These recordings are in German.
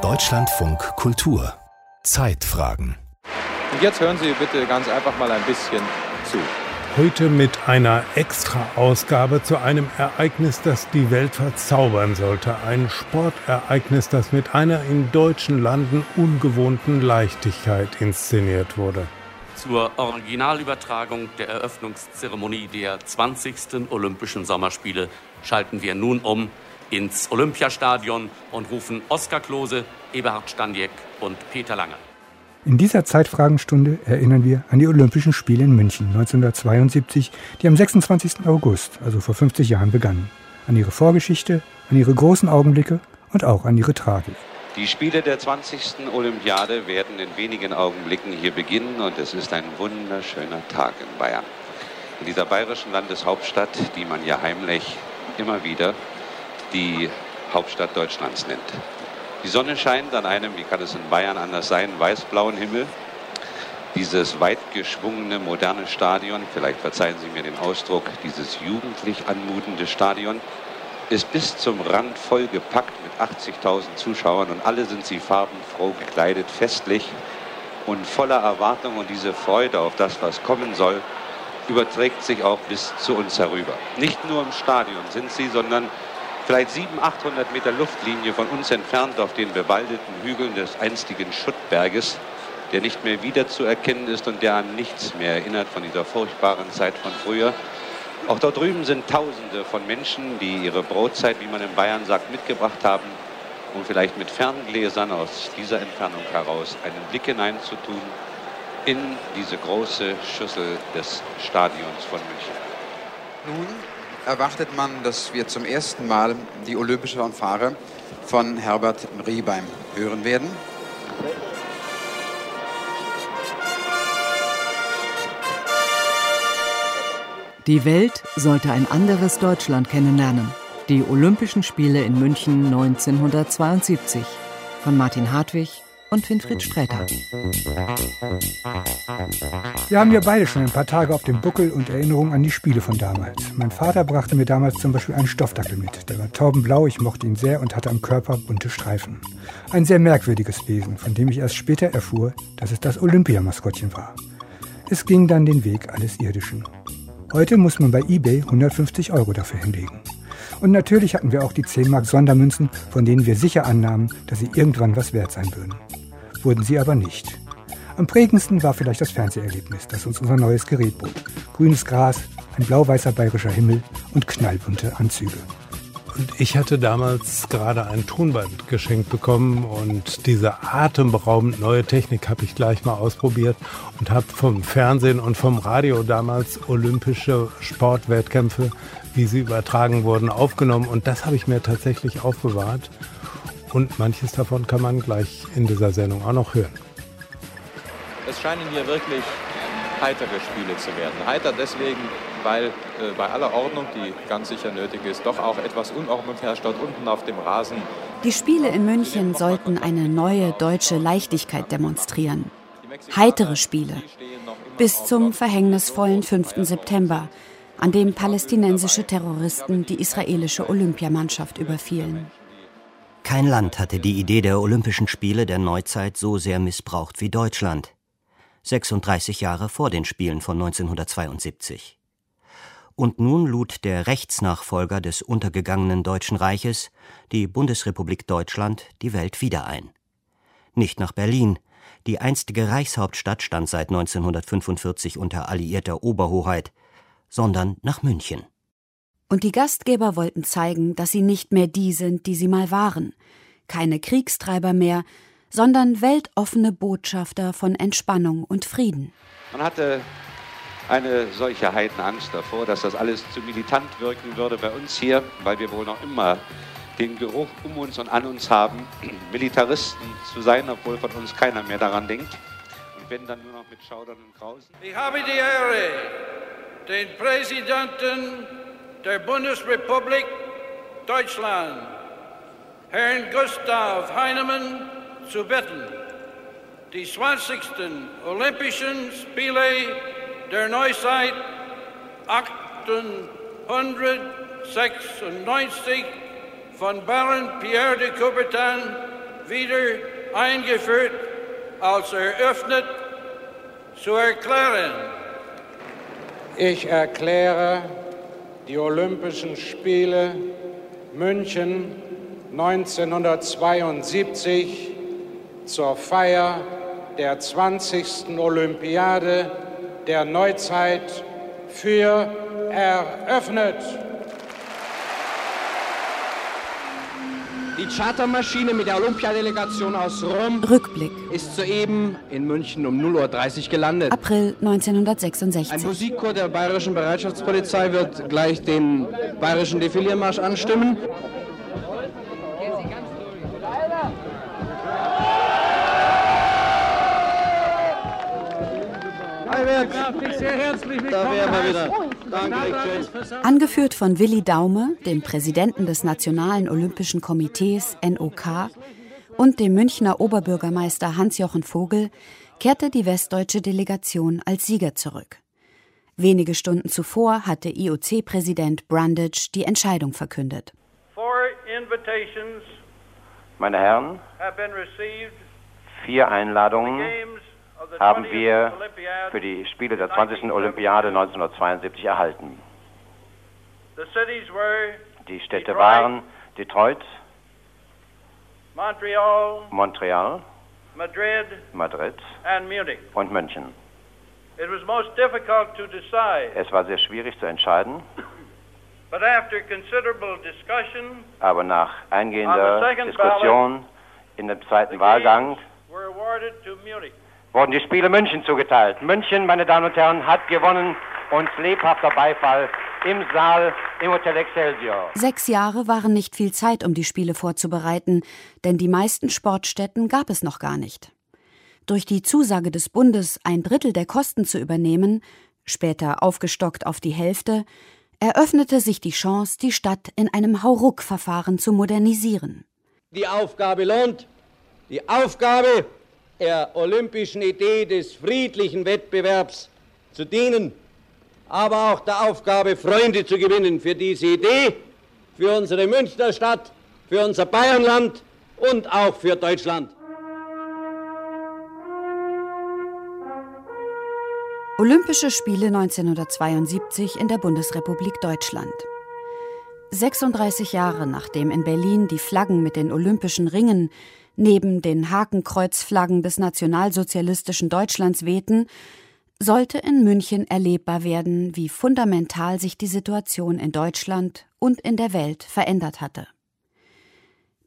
Deutschlandfunk Kultur Zeitfragen. Und jetzt hören Sie bitte ganz einfach mal ein bisschen zu. Heute mit einer Extra-Ausgabe zu einem Ereignis, das die Welt verzaubern sollte. Ein Sportereignis, das mit einer in deutschen Landen ungewohnten Leichtigkeit inszeniert wurde. Zur Originalübertragung der Eröffnungszeremonie der 20. Olympischen Sommerspiele schalten wir nun um ins Olympiastadion und rufen Oskar Klose, Eberhard Staniek und Peter Lange. In dieser Zeitfragenstunde erinnern wir an die Olympischen Spiele in München 1972, die am 26. August, also vor 50 Jahren, begannen. An ihre Vorgeschichte, an ihre großen Augenblicke und auch an ihre Tragik. Die Spiele der 20. Olympiade werden in wenigen Augenblicken hier beginnen und es ist ein wunderschöner Tag in Bayern. In dieser bayerischen Landeshauptstadt, die man ja heimlich immer wieder die Hauptstadt Deutschlands nennt. Die Sonne scheint an einem, wie kann es in Bayern anders sein, weiß-blauen Himmel. Dieses weit geschwungene, moderne Stadion, vielleicht verzeihen Sie mir den Ausdruck, dieses jugendlich anmutende Stadion, ist bis zum Rand vollgepackt mit 80.000 Zuschauern und alle sind sie farbenfroh gekleidet, festlich und voller Erwartung und diese Freude auf das, was kommen soll, überträgt sich auch bis zu uns herüber. Nicht nur im Stadion sind sie, sondern vielleicht 700, 800 Meter Luftlinie von uns entfernt auf den bewaldeten Hügeln des einstigen Schuttberges, der nicht mehr wiederzuerkennen ist und der an nichts mehr erinnert von dieser furchtbaren Zeit von früher. Auch dort drüben sind Tausende von Menschen, die ihre Brotzeit, wie man in Bayern sagt, mitgebracht haben, um vielleicht mit Ferngläsern aus dieser Entfernung heraus einen Blick hineinzutun in diese große Schüssel des Stadions von München. Nun erwartet man, dass wir zum ersten Mal die olympische Fanfare von Herbert Riebeim hören werden. Die Welt sollte ein anderes Deutschland kennenlernen. Die Olympischen Spiele in München 1972 von Martin Hartwig und Winfried Sträter. Wir haben ja beide schon ein paar Tage auf dem Buckel und Erinnerungen an die Spiele von damals. Mein Vater brachte mir damals zum Beispiel einen Stoffdackel mit. Der war taubenblau, ich mochte ihn sehr und hatte am Körper bunte Streifen. Ein sehr merkwürdiges Wesen, von dem ich erst später erfuhr, dass es das Olympiamaskottchen war. Es ging dann den Weg alles Irdischen. Heute muss man bei eBay 150 Euro dafür hinlegen. Und natürlich hatten wir auch die 10 Mark Sondermünzen, von denen wir sicher annahmen, dass sie irgendwann was wert sein würden wurden sie aber nicht. Am prägendsten war vielleicht das Fernseherlebnis, das uns unser neues Gerät bot. Grünes Gras, ein blau-weißer bayerischer Himmel und knallbunte Anzüge. Und ich hatte damals gerade ein Tonband geschenkt bekommen und diese atemberaubend neue Technik habe ich gleich mal ausprobiert und habe vom Fernsehen und vom Radio damals olympische Sportwettkämpfe, wie sie übertragen wurden, aufgenommen und das habe ich mir tatsächlich aufbewahrt und manches davon kann man gleich in dieser Sendung auch noch hören. Es scheinen hier wirklich heitere Spiele zu werden. Heiter deswegen, weil äh, bei aller Ordnung, die ganz sicher nötig ist, doch auch etwas Unordnung herrscht dort unten auf dem Rasen. Die Spiele in München sollten eine neue deutsche Leichtigkeit demonstrieren. Heitere Spiele. Bis zum verhängnisvollen 5. September, an dem palästinensische Terroristen die israelische Olympiamannschaft überfielen. Kein Land hatte die Idee der Olympischen Spiele der Neuzeit so sehr missbraucht wie Deutschland. 36 Jahre vor den Spielen von 1972. Und nun lud der Rechtsnachfolger des untergegangenen Deutschen Reiches, die Bundesrepublik Deutschland, die Welt wieder ein. Nicht nach Berlin, die einstige Reichshauptstadt stand seit 1945 unter alliierter Oberhoheit, sondern nach München. Und die Gastgeber wollten zeigen, dass sie nicht mehr die sind, die sie mal waren. Keine Kriegstreiber mehr, sondern weltoffene Botschafter von Entspannung und Frieden. Man hatte eine solche Heidenangst davor, dass das alles zu militant wirken würde bei uns hier, weil wir wohl noch immer den Geruch um uns und an uns haben, Militaristen zu sein, obwohl von uns keiner mehr daran denkt. Und wenn dann nur noch mit Schaudern und Grausen. Ich habe die Ehre, den Präsidenten der Bundesrepublik Deutschland, Herrn Gustav Heinemann, zu bitten, die 20. Olympischen Spiele der Neuzeit 1896 von Baron Pierre de Coubertin wieder eingeführt als eröffnet zu erklären. Ich erkläre die Olympischen Spiele München 1972 zur Feier der 20. Olympiade der Neuzeit für eröffnet. Die Chartermaschine mit der Olympiadelegation aus Rom Rückblick. ist soeben in München um 0.30 Uhr gelandet. April 1966. Ein Musikchor der Bayerischen Bereitschaftspolizei wird gleich den Bayerischen Defiliermarsch anstimmen. Da wären wir wieder. Angeführt von Willi Daume, dem Präsidenten des Nationalen Olympischen Komitees NOK und dem Münchner Oberbürgermeister Hans-Jochen Vogel, kehrte die westdeutsche Delegation als Sieger zurück. Wenige Stunden zuvor hatte IOC-Präsident Brundage die Entscheidung verkündet. Meine Herren, vier Einladungen haben 20th wir für die Spiele der 20. Olympiade 1972 erhalten. Die Städte waren Detroit, Montreal, Montreal, Madrid, Madrid und München. It was most difficult to decide, Es war sehr schwierig zu entscheiden, aber nach eingehender Diskussion in dem zweiten Wahlgang wurden die Spiele München zugeteilt. München, meine Damen und Herren, hat gewonnen und lebhafter Beifall im Saal im Hotel Excelsior. Sechs Jahre waren nicht viel Zeit, um die Spiele vorzubereiten, denn die meisten Sportstätten gab es noch gar nicht. Durch die Zusage des Bundes, ein Drittel der Kosten zu übernehmen, später aufgestockt auf die Hälfte, eröffnete sich die Chance, die Stadt in einem Hauruck-Verfahren zu modernisieren. Die Aufgabe lohnt. Die Aufgabe der olympischen Idee des friedlichen Wettbewerbs zu dienen, aber auch der Aufgabe, Freunde zu gewinnen für diese Idee, für unsere Münchner Stadt, für unser Bayernland und auch für Deutschland. Olympische Spiele 1972 in der Bundesrepublik Deutschland. 36 Jahre nachdem in Berlin die Flaggen mit den olympischen Ringen neben den Hakenkreuzflaggen des nationalsozialistischen Deutschlands wehten, sollte in München erlebbar werden, wie fundamental sich die Situation in Deutschland und in der Welt verändert hatte.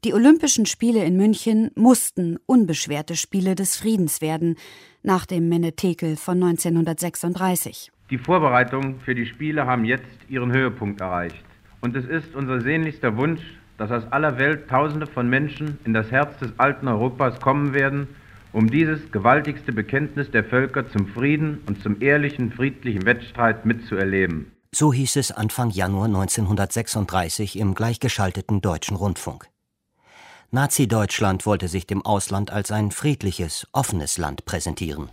Die Olympischen Spiele in München mussten unbeschwerte Spiele des Friedens werden, nach dem Menetekel von 1936. Die Vorbereitungen für die Spiele haben jetzt ihren Höhepunkt erreicht. Und es ist unser sehnlichster Wunsch, dass aus aller Welt Tausende von Menschen in das Herz des alten Europas kommen werden, um dieses gewaltigste Bekenntnis der Völker zum Frieden und zum ehrlichen, friedlichen Wettstreit mitzuerleben. So hieß es Anfang Januar 1936 im gleichgeschalteten deutschen Rundfunk. Nazi-Deutschland wollte sich dem Ausland als ein friedliches, offenes Land präsentieren.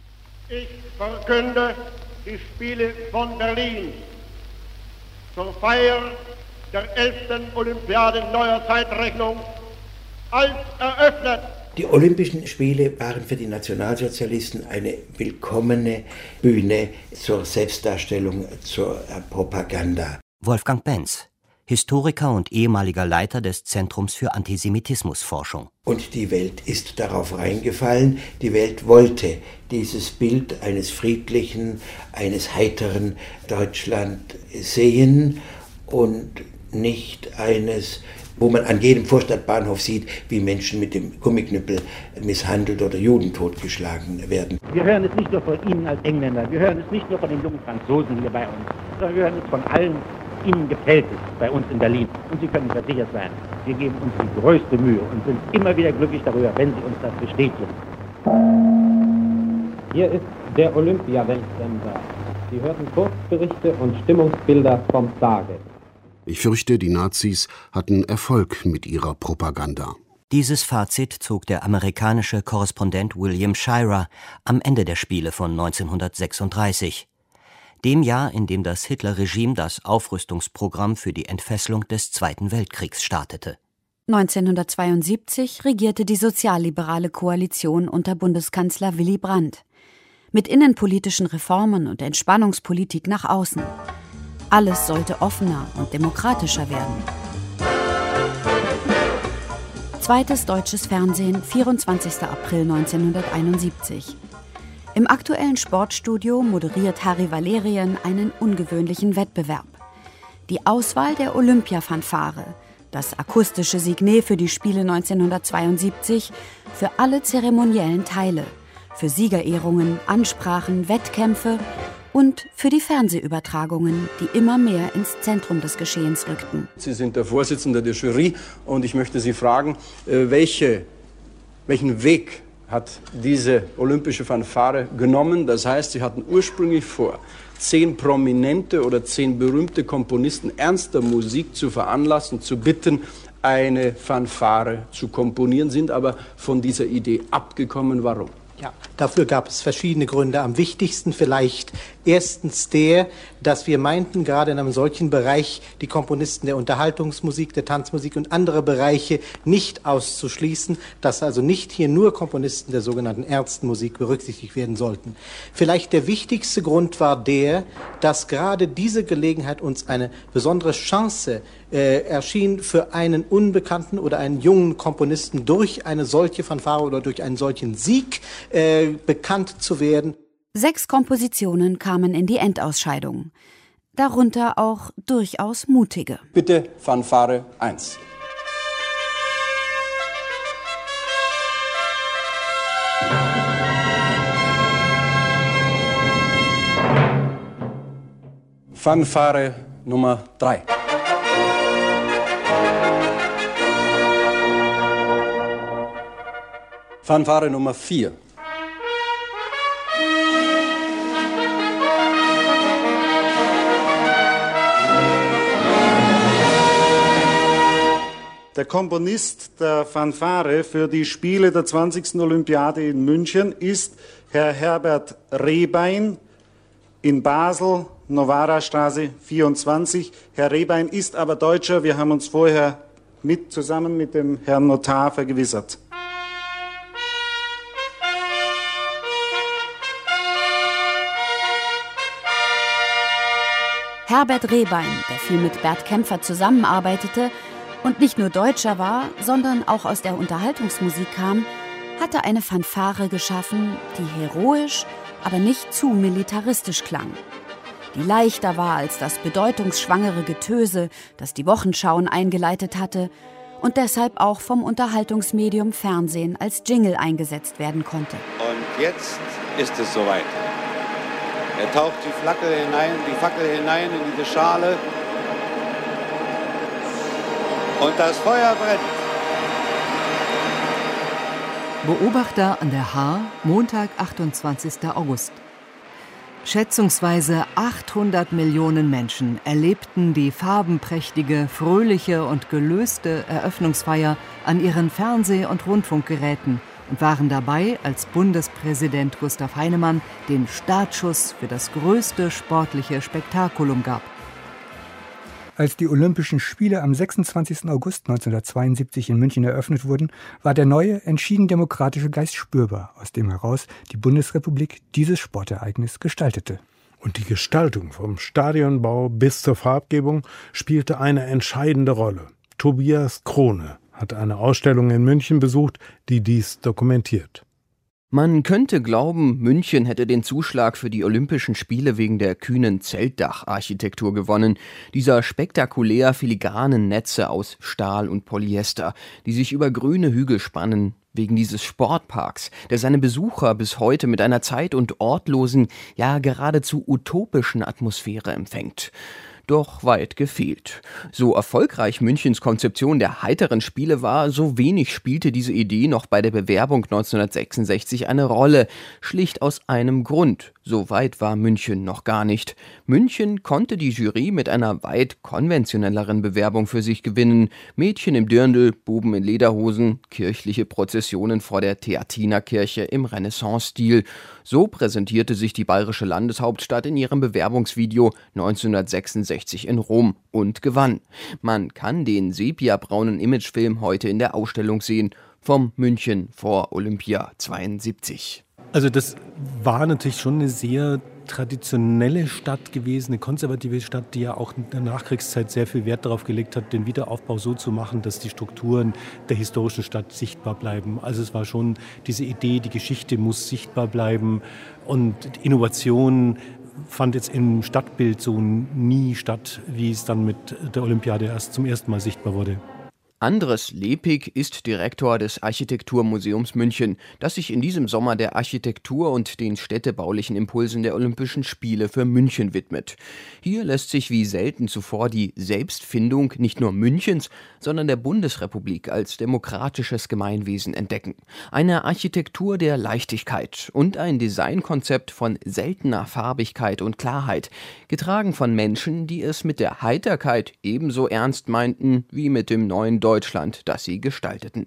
Ich verkünde die Spiele von Berlin zur Feier der 11. Olympiade neuer Zeitrechnung als eröffnet. Die Olympischen Spiele waren für die Nationalsozialisten eine willkommene Bühne zur Selbstdarstellung, zur Propaganda. Wolfgang Benz, Historiker und ehemaliger Leiter des Zentrums für Antisemitismusforschung. Und die Welt ist darauf reingefallen. Die Welt wollte dieses Bild eines friedlichen, eines heiteren Deutschland sehen und nicht eines, wo man an jedem Vorstadtbahnhof sieht, wie Menschen mit dem Gummiknüppel misshandelt oder Juden totgeschlagen werden. Wir hören es nicht nur von Ihnen als Engländer, wir hören es nicht nur von den jungen Franzosen hier bei uns, sondern wir hören es von allen. Ihnen gefällt es bei uns in Berlin und Sie können versichert sein, wir geben uns die größte Mühe und sind immer wieder glücklich darüber, wenn Sie uns das bestätigen. Hier ist der Olympia-Weltsender. Sie hörten Kurzberichte und Stimmungsbilder vom Tage. Ich fürchte, die Nazis hatten Erfolg mit ihrer Propaganda. Dieses Fazit zog der amerikanische Korrespondent William Shirer am Ende der Spiele von 1936, dem Jahr, in dem das Hitler-Regime das Aufrüstungsprogramm für die Entfesselung des Zweiten Weltkriegs startete. 1972 regierte die sozialliberale Koalition unter Bundeskanzler Willy Brandt. Mit innenpolitischen Reformen und Entspannungspolitik nach außen. Alles sollte offener und demokratischer werden. Zweites deutsches Fernsehen, 24. April 1971. Im aktuellen Sportstudio moderiert Harry Valerien einen ungewöhnlichen Wettbewerb. Die Auswahl der Olympia-Fanfare, das akustische Signet für die Spiele 1972, für alle zeremoniellen Teile, für Siegerehrungen, Ansprachen, Wettkämpfe und für die Fernsehübertragungen, die immer mehr ins Zentrum des Geschehens rückten. Sie sind der Vorsitzende der Jury und ich möchte Sie fragen, äh, welche, welchen Weg hat diese olympische Fanfare genommen. Das heißt, sie hatten ursprünglich vor, zehn prominente oder zehn berühmte Komponisten ernster Musik zu veranlassen, zu bitten, eine Fanfare zu komponieren, sind aber von dieser Idee abgekommen. Warum? Ja, dafür gab es verschiedene Gründe. Am wichtigsten vielleicht erstens der, dass wir meinten, gerade in einem solchen Bereich die Komponisten der Unterhaltungsmusik, der Tanzmusik und andere Bereiche nicht auszuschließen, dass also nicht hier nur Komponisten der sogenannten Ärztenmusik berücksichtigt werden sollten. Vielleicht der wichtigste Grund war der, dass gerade diese Gelegenheit uns eine besondere Chance äh, erschien, für einen unbekannten oder einen jungen Komponisten durch eine solche Fanfare oder durch einen solchen Sieg äh, bekannt zu werden. Sechs Kompositionen kamen in die Endausscheidung. Darunter auch durchaus mutige. Bitte Fanfare 1. Fanfare Nummer 3. Fanfare Nummer 4. Der Komponist der Fanfare für die Spiele der 20. Olympiade in München ist Herr Herbert Rehbein in Basel, Novara Straße 24. Herr Rehbein ist aber Deutscher. Wir haben uns vorher mit, zusammen mit dem Herrn Notar vergewissert. Herbert Rehbein, der viel mit Bert Kämpfer zusammenarbeitete und nicht nur Deutscher war, sondern auch aus der Unterhaltungsmusik kam, hatte eine Fanfare geschaffen, die heroisch, aber nicht zu militaristisch klang. Die leichter war als das bedeutungsschwangere Getöse, das die Wochenschauen eingeleitet hatte und deshalb auch vom Unterhaltungsmedium Fernsehen als Jingle eingesetzt werden konnte. Und jetzt ist es soweit. Er taucht die Flagge hinein, die Fackel hinein in diese Schale. Und das Feuer brennt. Beobachter an der Haar, Montag, 28. August. Schätzungsweise 800 Millionen Menschen erlebten die farbenprächtige, fröhliche und gelöste Eröffnungsfeier an ihren Fernseh- und Rundfunkgeräten und waren dabei, als Bundespräsident Gustav Heinemann den Startschuss für das größte sportliche Spektakulum gab. Als die Olympischen Spiele am 26. August 1972 in München eröffnet wurden, war der neue, entschieden demokratische Geist spürbar, aus dem heraus die Bundesrepublik dieses Sportereignis gestaltete. Und die Gestaltung vom Stadionbau bis zur Farbgebung spielte eine entscheidende Rolle. Tobias Krone hat eine Ausstellung in München besucht, die dies dokumentiert. Man könnte glauben, München hätte den Zuschlag für die Olympischen Spiele wegen der kühnen Zeltdacharchitektur gewonnen, dieser spektakulär filigranen Netze aus Stahl und Polyester, die sich über grüne Hügel spannen, wegen dieses Sportparks, der seine Besucher bis heute mit einer zeit- und ortlosen, ja geradezu utopischen Atmosphäre empfängt doch weit gefehlt. So erfolgreich Münchens Konzeption der heiteren Spiele war, so wenig spielte diese Idee noch bei der Bewerbung 1966 eine Rolle, schlicht aus einem Grund. So weit war München noch gar nicht. München konnte die Jury mit einer weit konventionelleren Bewerbung für sich gewinnen. Mädchen im Dirndl, Buben in Lederhosen, kirchliche Prozessionen vor der Theatinerkirche im Renaissance-Stil. So präsentierte sich die bayerische Landeshauptstadt in ihrem Bewerbungsvideo 1966 1964 in Rom und gewann. Man kann den sepiabraunen Imagefilm heute in der Ausstellung sehen vom München vor Olympia 72. Also das war natürlich schon eine sehr traditionelle Stadt gewesen, eine konservative Stadt, die ja auch in der Nachkriegszeit sehr viel Wert darauf gelegt hat, den Wiederaufbau so zu machen, dass die Strukturen der historischen Stadt sichtbar bleiben. Also es war schon diese Idee, die Geschichte muss sichtbar bleiben und Innovation fand jetzt im Stadtbild so nie statt, wie es dann mit der Olympiade erst zum ersten Mal sichtbar wurde. Andres Lepig ist Direktor des Architekturmuseums München, das sich in diesem Sommer der Architektur und den städtebaulichen Impulsen der Olympischen Spiele für München widmet. Hier lässt sich wie selten zuvor die Selbstfindung nicht nur Münchens, sondern der Bundesrepublik als demokratisches Gemeinwesen entdecken. Eine Architektur der Leichtigkeit und ein Designkonzept von seltener Farbigkeit und Klarheit, getragen von Menschen, die es mit der Heiterkeit ebenso ernst meinten wie mit dem neuen Deutschland Deutschland, das sie gestalteten.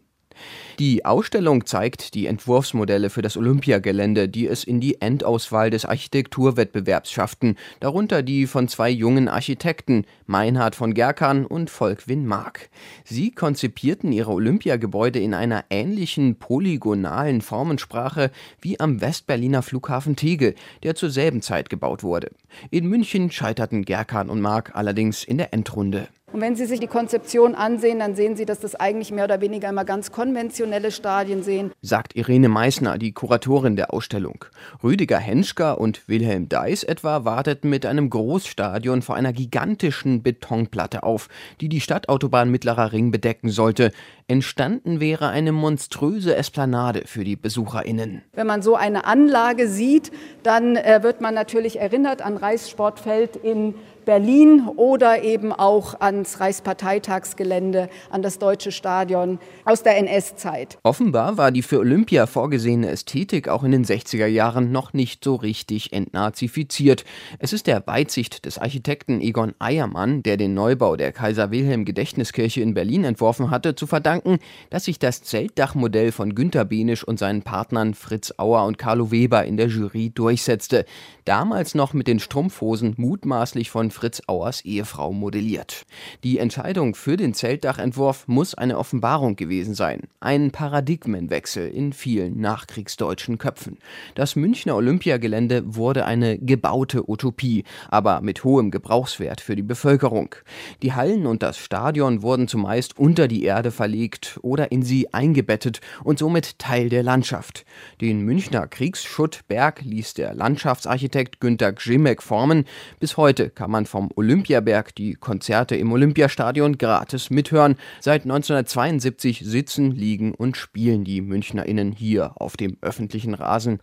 Die Ausstellung zeigt die Entwurfsmodelle für das Olympiagelände, die es in die Endauswahl des Architekturwettbewerbs schafften, darunter die von zwei jungen Architekten, Meinhard von Gerkan und Volkwin Mark. Sie konzipierten ihre Olympiagebäude in einer ähnlichen polygonalen Formensprache wie am Westberliner Flughafen Tegel, der zur selben Zeit gebaut wurde. In München scheiterten Gerkan und Mark allerdings in der Endrunde. Und wenn Sie sich die Konzeption ansehen, dann sehen Sie, dass das eigentlich mehr oder weniger immer ganz konventionelle Stadien sehen. Sagt Irene Meissner, die Kuratorin der Ausstellung. Rüdiger Henschker und Wilhelm Deis etwa warteten mit einem Großstadion vor einer gigantischen Betonplatte auf, die die Stadtautobahn Mittlerer Ring bedecken sollte. Entstanden wäre eine monströse Esplanade für die BesucherInnen. Wenn man so eine Anlage sieht, dann äh, wird man natürlich erinnert an Reichssportfeld in Berlin oder eben auch ans Reichsparteitagsgelände, an das Deutsche Stadion aus der NS-Zeit. Offenbar war die für Olympia vorgesehene Ästhetik auch in den 60er Jahren noch nicht so richtig entnazifiziert. Es ist der Weitsicht des Architekten Egon Eiermann, der den Neubau der Kaiser Wilhelm Gedächtniskirche in Berlin entworfen hatte, zu verdanken, dass sich das Zeltdachmodell von Günter Benisch und seinen Partnern Fritz Auer und Carlo Weber in der Jury durchsetzte. Damals noch mit den Strumpfhosen mutmaßlich von Fritz Auers Ehefrau modelliert. Die Entscheidung für den Zeltdachentwurf muss eine Offenbarung gewesen sein. Ein Paradigmenwechsel in vielen nachkriegsdeutschen Köpfen. Das Münchner Olympiagelände wurde eine gebaute Utopie, aber mit hohem Gebrauchswert für die Bevölkerung. Die Hallen und das Stadion wurden zumeist unter die Erde verlegt oder in sie eingebettet und somit Teil der Landschaft. Den Münchner Kriegsschuttberg ließ der Landschaftsarchitekt Günter Gzimek formen. Bis heute kann man vom Olympiaberg die Konzerte im Olympiastadion gratis mithören. Seit 1972 sitzen, liegen und spielen die MünchnerInnen hier auf dem öffentlichen Rasen.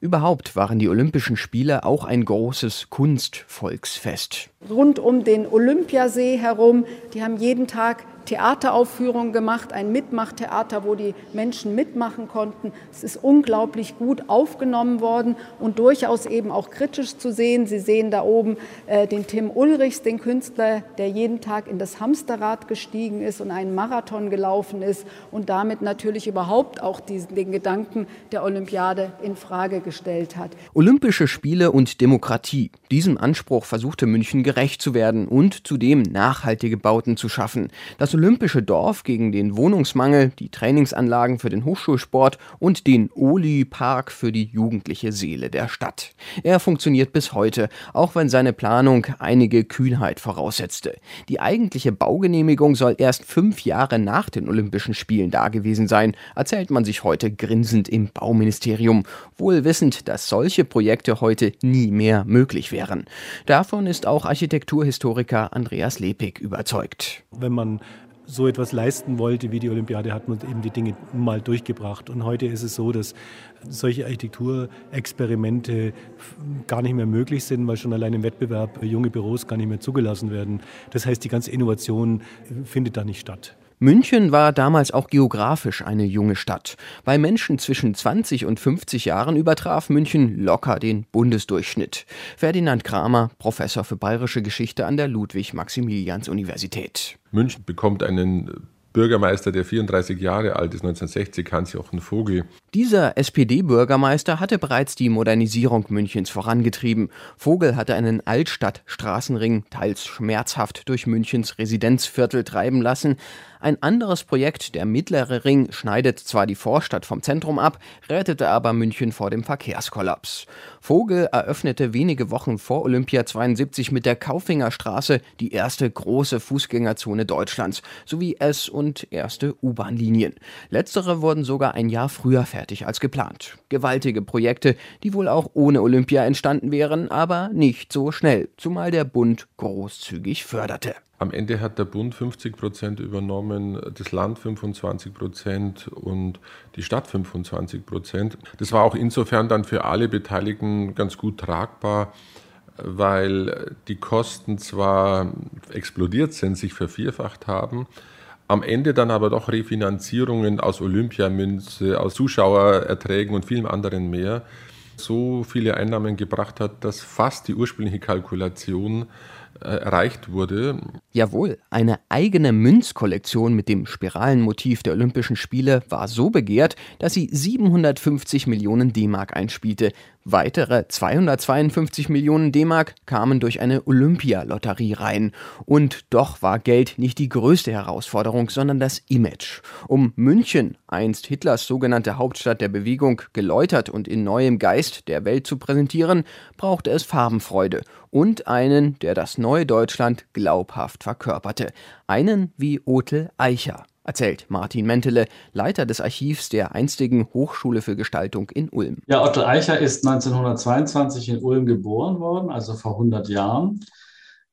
Überhaupt waren die Olympischen Spiele auch ein großes Kunstvolksfest. Rund um den Olympiasee herum, die haben jeden Tag Theateraufführungen gemacht, ein Mitmachtheater, wo die Menschen mitmachen konnten. Es ist unglaublich gut aufgenommen worden und durchaus eben auch kritisch zu sehen. Sie sehen da oben äh, den Tim Ulrichs, den Künstler, der jeden Tag in das Hamsterrad gestiegen ist und einen Marathon gelaufen ist und damit natürlich überhaupt auch diesen, den Gedanken der Olympiade in Frage gestellt hat. Olympische Spiele und Demokratie. Diesem Anspruch versuchte München gerecht zu werden und zudem nachhaltige Bauten zu schaffen. Das olympische Dorf gegen den Wohnungsmangel, die Trainingsanlagen für den Hochschulsport und den Oli-Park für die jugendliche Seele der Stadt. Er funktioniert bis heute, auch wenn seine Planung einige Kühnheit voraussetzte. Die eigentliche Baugenehmigung soll erst fünf Jahre nach den Olympischen Spielen dagewesen sein, erzählt man sich heute grinsend im Bauministerium, wohl wissend, dass solche Projekte heute nie mehr möglich wären. Davon ist auch Architekturhistoriker Andreas Lepig überzeugt. Wenn man so etwas leisten wollte wie die Olympiade, hat man eben die Dinge mal durchgebracht. Und heute ist es so, dass solche Architekturexperimente gar nicht mehr möglich sind, weil schon allein im Wettbewerb junge Büros gar nicht mehr zugelassen werden. Das heißt, die ganze Innovation findet da nicht statt. München war damals auch geografisch eine junge Stadt. Bei Menschen zwischen 20 und 50 Jahren übertraf München locker den Bundesdurchschnitt. Ferdinand Kramer, Professor für bayerische Geschichte an der Ludwig-Maximilians-Universität. München bekommt einen Bürgermeister, der 34 Jahre alt ist, 1960, Hans-Jochen Vogel. Dieser SPD-Bürgermeister hatte bereits die Modernisierung Münchens vorangetrieben. Vogel hatte einen Altstadt-Straßenring teils schmerzhaft durch Münchens Residenzviertel treiben lassen. Ein anderes Projekt, der Mittlere Ring, schneidet zwar die Vorstadt vom Zentrum ab, rettete aber München vor dem Verkehrskollaps. Vogel eröffnete wenige Wochen vor Olympia 72 mit der Kaufingerstraße die erste große Fußgängerzone Deutschlands sowie S- und erste U-Bahn-Linien. Letztere wurden sogar ein Jahr früher fertig als geplant. Gewaltige Projekte, die wohl auch ohne Olympia entstanden wären, aber nicht so schnell, zumal der Bund großzügig förderte. Am Ende hat der Bund 50 Prozent übernommen, das Land 25 Prozent und die Stadt 25 Prozent. Das war auch insofern dann für alle Beteiligten ganz gut tragbar, weil die Kosten zwar explodiert sind, sich vervierfacht haben, am Ende dann aber doch Refinanzierungen aus Olympiamünze, aus Zuschauererträgen und vielem anderen mehr so viele Einnahmen gebracht hat, dass fast die ursprüngliche Kalkulation erreicht wurde. Jawohl, eine eigene Münzkollektion mit dem Spiralenmotiv der Olympischen Spiele war so begehrt, dass sie 750 Millionen D-Mark einspielte. Weitere 252 Millionen D-Mark kamen durch eine Olympialotterie rein. Und doch war Geld nicht die größte Herausforderung, sondern das Image. Um München, einst Hitlers sogenannte Hauptstadt der Bewegung, geläutert und in neuem Geist der Welt zu präsentieren, brauchte es Farbenfreude und einen, der das neue Deutschland glaubhaft verkörperte. Einen wie Otel Eicher erzählt Martin Mentele, Leiter des Archivs der einstigen Hochschule für Gestaltung in Ulm. Ja, Otto Eicher ist 1922 in Ulm geboren worden, also vor 100 Jahren.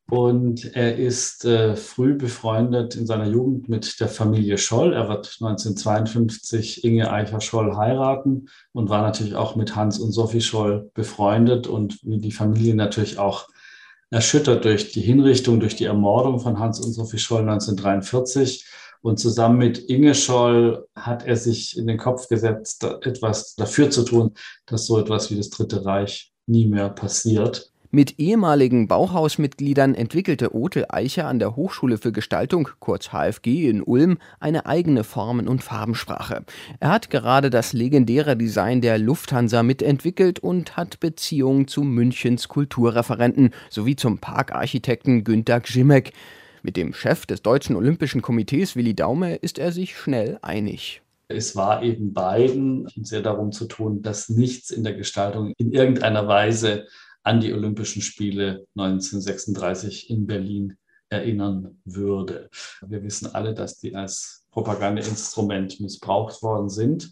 Und er ist äh, früh befreundet in seiner Jugend mit der Familie Scholl. Er wird 1952 Inge Eicher-Scholl heiraten und war natürlich auch mit Hans und Sophie Scholl befreundet und wie die Familie natürlich auch erschüttert durch die Hinrichtung, durch die Ermordung von Hans und Sophie Scholl 1943. Und zusammen mit Inge Scholl hat er sich in den Kopf gesetzt, etwas dafür zu tun, dass so etwas wie das Dritte Reich nie mehr passiert. Mit ehemaligen Bauhausmitgliedern entwickelte Otel Eicher an der Hochschule für Gestaltung, kurz HFG in Ulm, eine eigene Formen- und Farbensprache. Er hat gerade das legendäre Design der Lufthansa mitentwickelt und hat Beziehungen zu Münchens Kulturreferenten sowie zum Parkarchitekten Günter Gzimek. Mit dem Chef des Deutschen Olympischen Komitees Willi Daume ist er sich schnell einig. Es war eben beiden sehr darum zu tun, dass nichts in der Gestaltung in irgendeiner Weise an die Olympischen Spiele 1936 in Berlin erinnern würde. Wir wissen alle, dass die als Propagandainstrument missbraucht worden sind.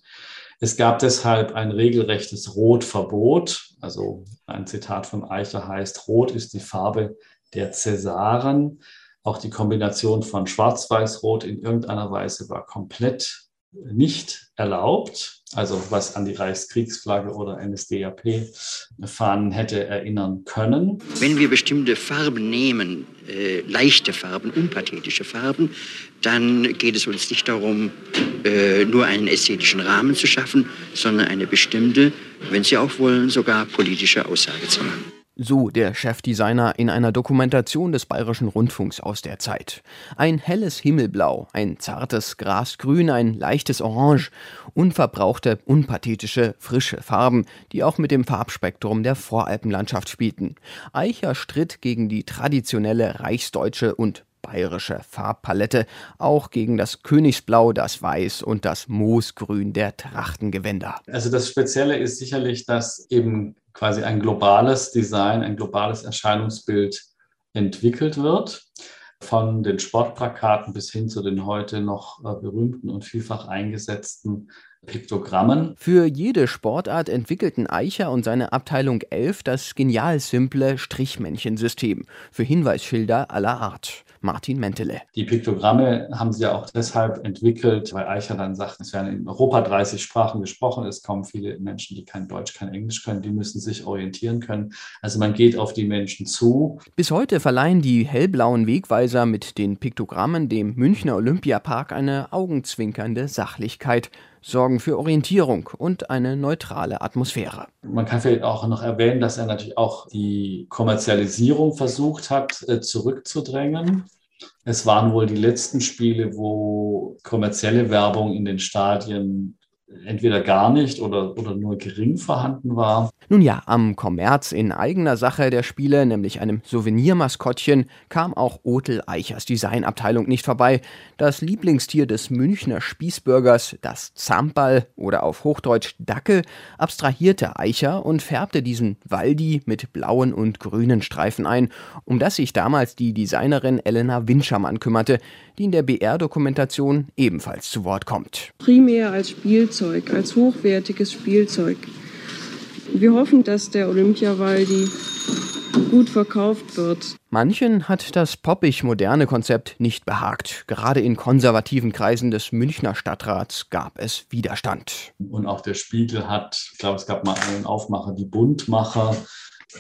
Es gab deshalb ein regelrechtes Rotverbot. Also ein Zitat von Eicher heißt, Rot ist die Farbe der Cäsaren. Auch die Kombination von Schwarz-Weiß-Rot in irgendeiner Weise war komplett nicht erlaubt, also was an die Reichskriegsflagge oder NSDAP-Fahnen hätte erinnern können. Wenn wir bestimmte Farben nehmen, äh, leichte Farben, unpathetische Farben, dann geht es uns nicht darum, äh, nur einen ästhetischen Rahmen zu schaffen, sondern eine bestimmte, wenn Sie auch wollen, sogar politische Aussage zu machen. So der Chefdesigner in einer Dokumentation des Bayerischen Rundfunks aus der Zeit. Ein helles Himmelblau, ein zartes Grasgrün, ein leichtes Orange, unverbrauchte, unpathetische, frische Farben, die auch mit dem Farbspektrum der Voralpenlandschaft spielten. Eicher stritt gegen die traditionelle reichsdeutsche und bayerische Farbpalette, auch gegen das Königsblau, das Weiß und das Moosgrün der Trachtengewänder. Also das Spezielle ist sicherlich, dass eben quasi ein globales Design, ein globales Erscheinungsbild entwickelt wird. Von den Sportplakaten bis hin zu den heute noch äh, berühmten und vielfach eingesetzten Piktogrammen. Für jede Sportart entwickelten Eicher und seine Abteilung 11 das genial simple Strichmänchensystem für Hinweisschilder aller Art. Martin Mentele. Die Piktogramme haben sie ja auch deshalb entwickelt, weil Eicher dann sagt, es werden in Europa 30 Sprachen gesprochen, es kommen viele Menschen, die kein Deutsch, kein Englisch können, die müssen sich orientieren können. Also man geht auf die Menschen zu. Bis heute verleihen die hellblauen Wegweiser mit den Piktogrammen dem Münchner Olympiapark eine augenzwinkernde Sachlichkeit sorgen für Orientierung und eine neutrale Atmosphäre. Man kann vielleicht auch noch erwähnen, dass er natürlich auch die Kommerzialisierung versucht hat, äh, zurückzudrängen. Es waren wohl die letzten Spiele, wo kommerzielle Werbung in den Stadien entweder gar nicht oder, oder nur gering vorhanden war. Nun ja, am Kommerz in eigener Sache der Spiele, nämlich einem Souvenirmaskottchen, kam auch Otel Eichers Designabteilung nicht vorbei. Das Lieblingstier des Münchner Spießbürgers, das Zamperl oder auf Hochdeutsch Dackel, abstrahierte Eicher und färbte diesen Waldi mit blauen und grünen Streifen ein, um das sich damals die Designerin Elena Winschermann kümmerte, die in der BR-Dokumentation ebenfalls zu Wort kommt. Primär als Spielzeug, als hochwertiges Spielzeug. Wir hoffen, dass der Olympiawaldi gut verkauft wird. Manchen hat das poppig-moderne Konzept nicht behagt. Gerade in konservativen Kreisen des Münchner Stadtrats gab es Widerstand. Und auch der Spiegel hat, ich glaube, es gab mal einen Aufmacher, die Buntmacher.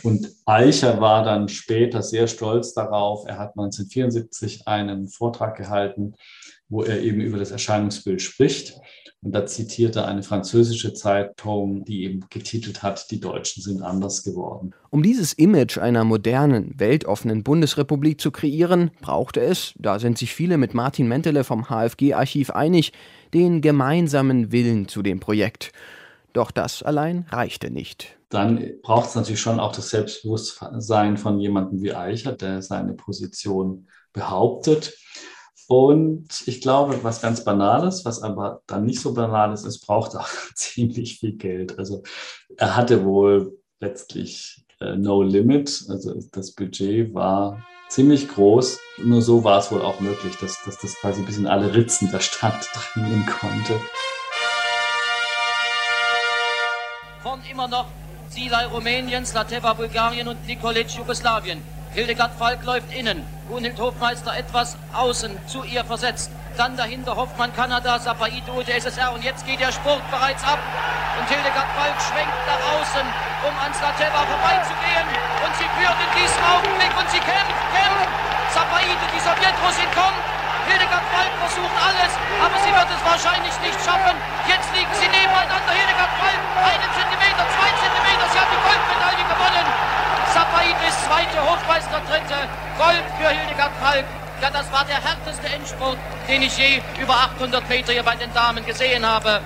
Und Eicher war dann später sehr stolz darauf. Er hat 1974 einen Vortrag gehalten, wo er eben über das Erscheinungsbild spricht. Und da zitierte eine französische Zeitung, die eben getitelt hat, die Deutschen sind anders geworden. Um dieses Image einer modernen, weltoffenen Bundesrepublik zu kreieren, brauchte es, da sind sich viele mit Martin Mentele vom HFG-Archiv einig, den gemeinsamen Willen zu dem Projekt. Doch das allein reichte nicht. Dann braucht es natürlich schon auch das Selbstbewusstsein von jemandem wie Eicher, der seine Position behauptet. Und ich glaube, was ganz Banales, was aber dann nicht so banal ist, braucht auch ziemlich viel Geld. Also er hatte wohl letztlich äh, no limit. Also das Budget war ziemlich groß. Nur so war es wohl auch möglich, dass, dass das quasi bis in alle Ritzen der Stadt dringen konnte. Immer noch Silai Rumäniens, Lateva Bulgarien und Nikolic Jugoslawien. Hildegard Falk läuft innen. Gunhild Hofmeister etwas außen zu ihr versetzt. Dann dahinter Hoffmann Kanada, Sapaido der SSR. Und jetzt geht der Spurt bereits ab. Und Hildegard Falk schwenkt nach außen, um an Slateva vorbeizugehen. Und sie führt in diesem Augenblick und sie kämpft, kämpft. Sapaido, die Sowjetrussin kommt. Hildegard Falk versucht alles, aber sie wird es wahrscheinlich nicht schaffen. Jetzt liegen sie nebeneinander. Hildegard Falk, einen Zentimeter, zwei Zentimeter. Sie hat die Goldmedaille gewonnen. Sapaid ist zweite, Hochmeister dritte. Gold für Hildegard Falk. Ja, das war der härteste Endspurt, den ich je über 800 Meter hier bei den Damen gesehen habe.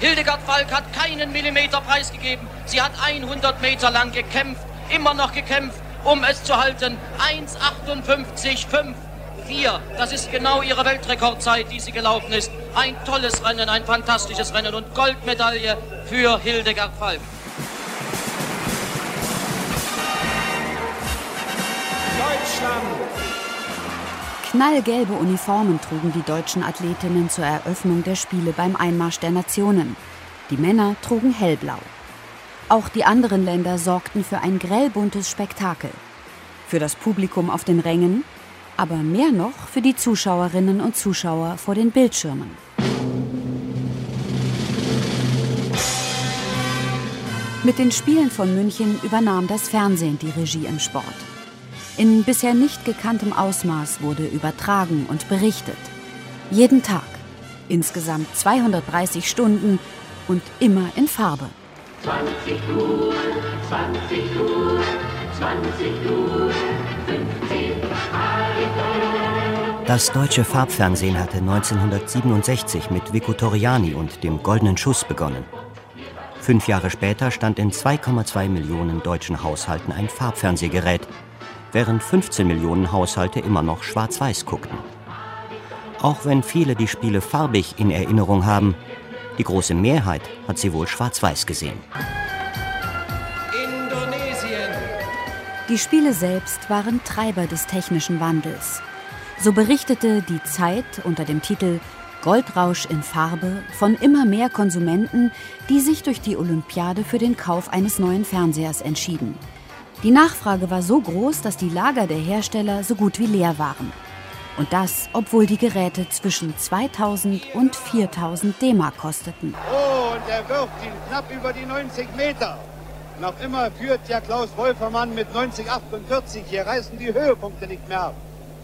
Hildegard Falk hat keinen Millimeter preisgegeben. Sie hat 100 Meter lang gekämpft, immer noch gekämpft, um es zu halten. 1,58,5. 4. Das ist genau ihre Weltrekordzeit, die sie gelaufen ist. Ein tolles Rennen, ein fantastisches Rennen und Goldmedaille für Hildegard Falk. Deutschland! Knallgelbe Uniformen trugen die deutschen Athletinnen zur Eröffnung der Spiele beim Einmarsch der Nationen. Die Männer trugen hellblau. Auch die anderen Länder sorgten für ein grellbuntes Spektakel. Für das Publikum auf den Rängen, aber mehr noch für die Zuschauerinnen und Zuschauer vor den Bildschirmen. Mit den Spielen von München übernahm das Fernsehen die Regie im Sport. In bisher nicht gekanntem Ausmaß wurde übertragen und berichtet. Jeden Tag. Insgesamt 230 Stunden und immer in Farbe. 20 Uhr, 20 Uhr, 20 Uhr, 15 Das deutsche Farbfernsehen hatte 1967 mit Vico Toriani und dem Goldenen Schuss begonnen. Fünf Jahre später stand in 2,2 Millionen deutschen Haushalten ein Farbfernsehgerät, während 15 Millionen Haushalte immer noch schwarz-weiß guckten. Auch wenn viele die Spiele farbig in Erinnerung haben, die große Mehrheit hat sie wohl schwarz-weiß gesehen. Die Spiele selbst waren Treiber des technischen Wandels. So berichtete die Zeit unter dem Titel Goldrausch in Farbe von immer mehr Konsumenten, die sich durch die Olympiade für den Kauf eines neuen Fernsehers entschieden. Die Nachfrage war so groß, dass die Lager der Hersteller so gut wie leer waren. Und das, obwohl die Geräte zwischen 2000 und 4000 D-Mark kosteten. Oh, und er wirft ihn knapp über die 90 Meter. Noch immer führt ja Klaus Wolfermann mit 90,48. Hier reißen die Höhepunkte nicht mehr ab.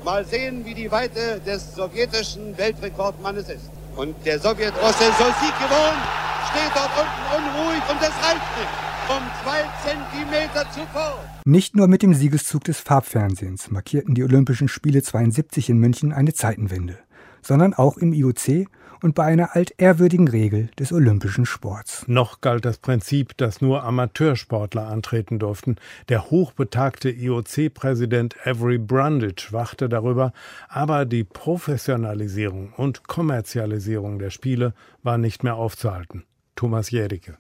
Mal sehen, wie die Weite des sowjetischen Weltrekordmannes ist. Und der Sowjetrusse, so Sieg gewohnt, steht dort unten unruhig und das reicht nicht. um zwei Zentimeter zuvor. Nicht nur mit dem Siegeszug des Farbfernsehens markierten die Olympischen Spiele 72 in München eine Zeitenwende, sondern auch im IOC und bei einer altehrwürdigen Regel des olympischen Sports. Noch galt das Prinzip, dass nur Amateursportler antreten durften. Der hochbetagte IOC-Präsident Avery Brundage wachte darüber, aber die Professionalisierung und Kommerzialisierung der Spiele war nicht mehr aufzuhalten. Thomas Jährige.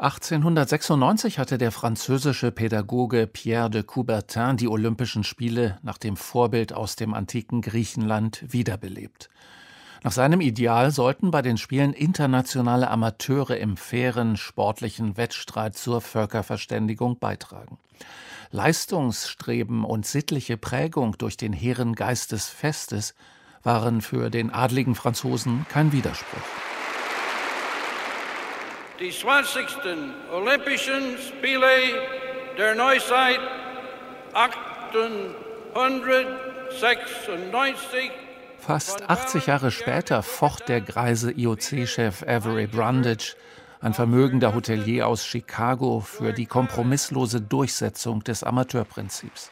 1896 hatte der französische Pädagoge Pierre de Coubertin die Olympischen Spiele nach dem Vorbild aus dem antiken Griechenland wiederbelebt. Nach seinem Ideal sollten bei den Spielen internationale Amateure im fairen sportlichen Wettstreit zur Völkerverständigung beitragen. Leistungsstreben und sittliche Prägung durch den hehren Geist des Festes waren für den adligen Franzosen kein Widerspruch. Die 20. Olympischen Spiele der Neuzeit 1896 Fast 80 Jahre später focht der greise IOC-Chef Avery Brundage, ein vermögender Hotelier aus Chicago, für die kompromisslose Durchsetzung des Amateurprinzips.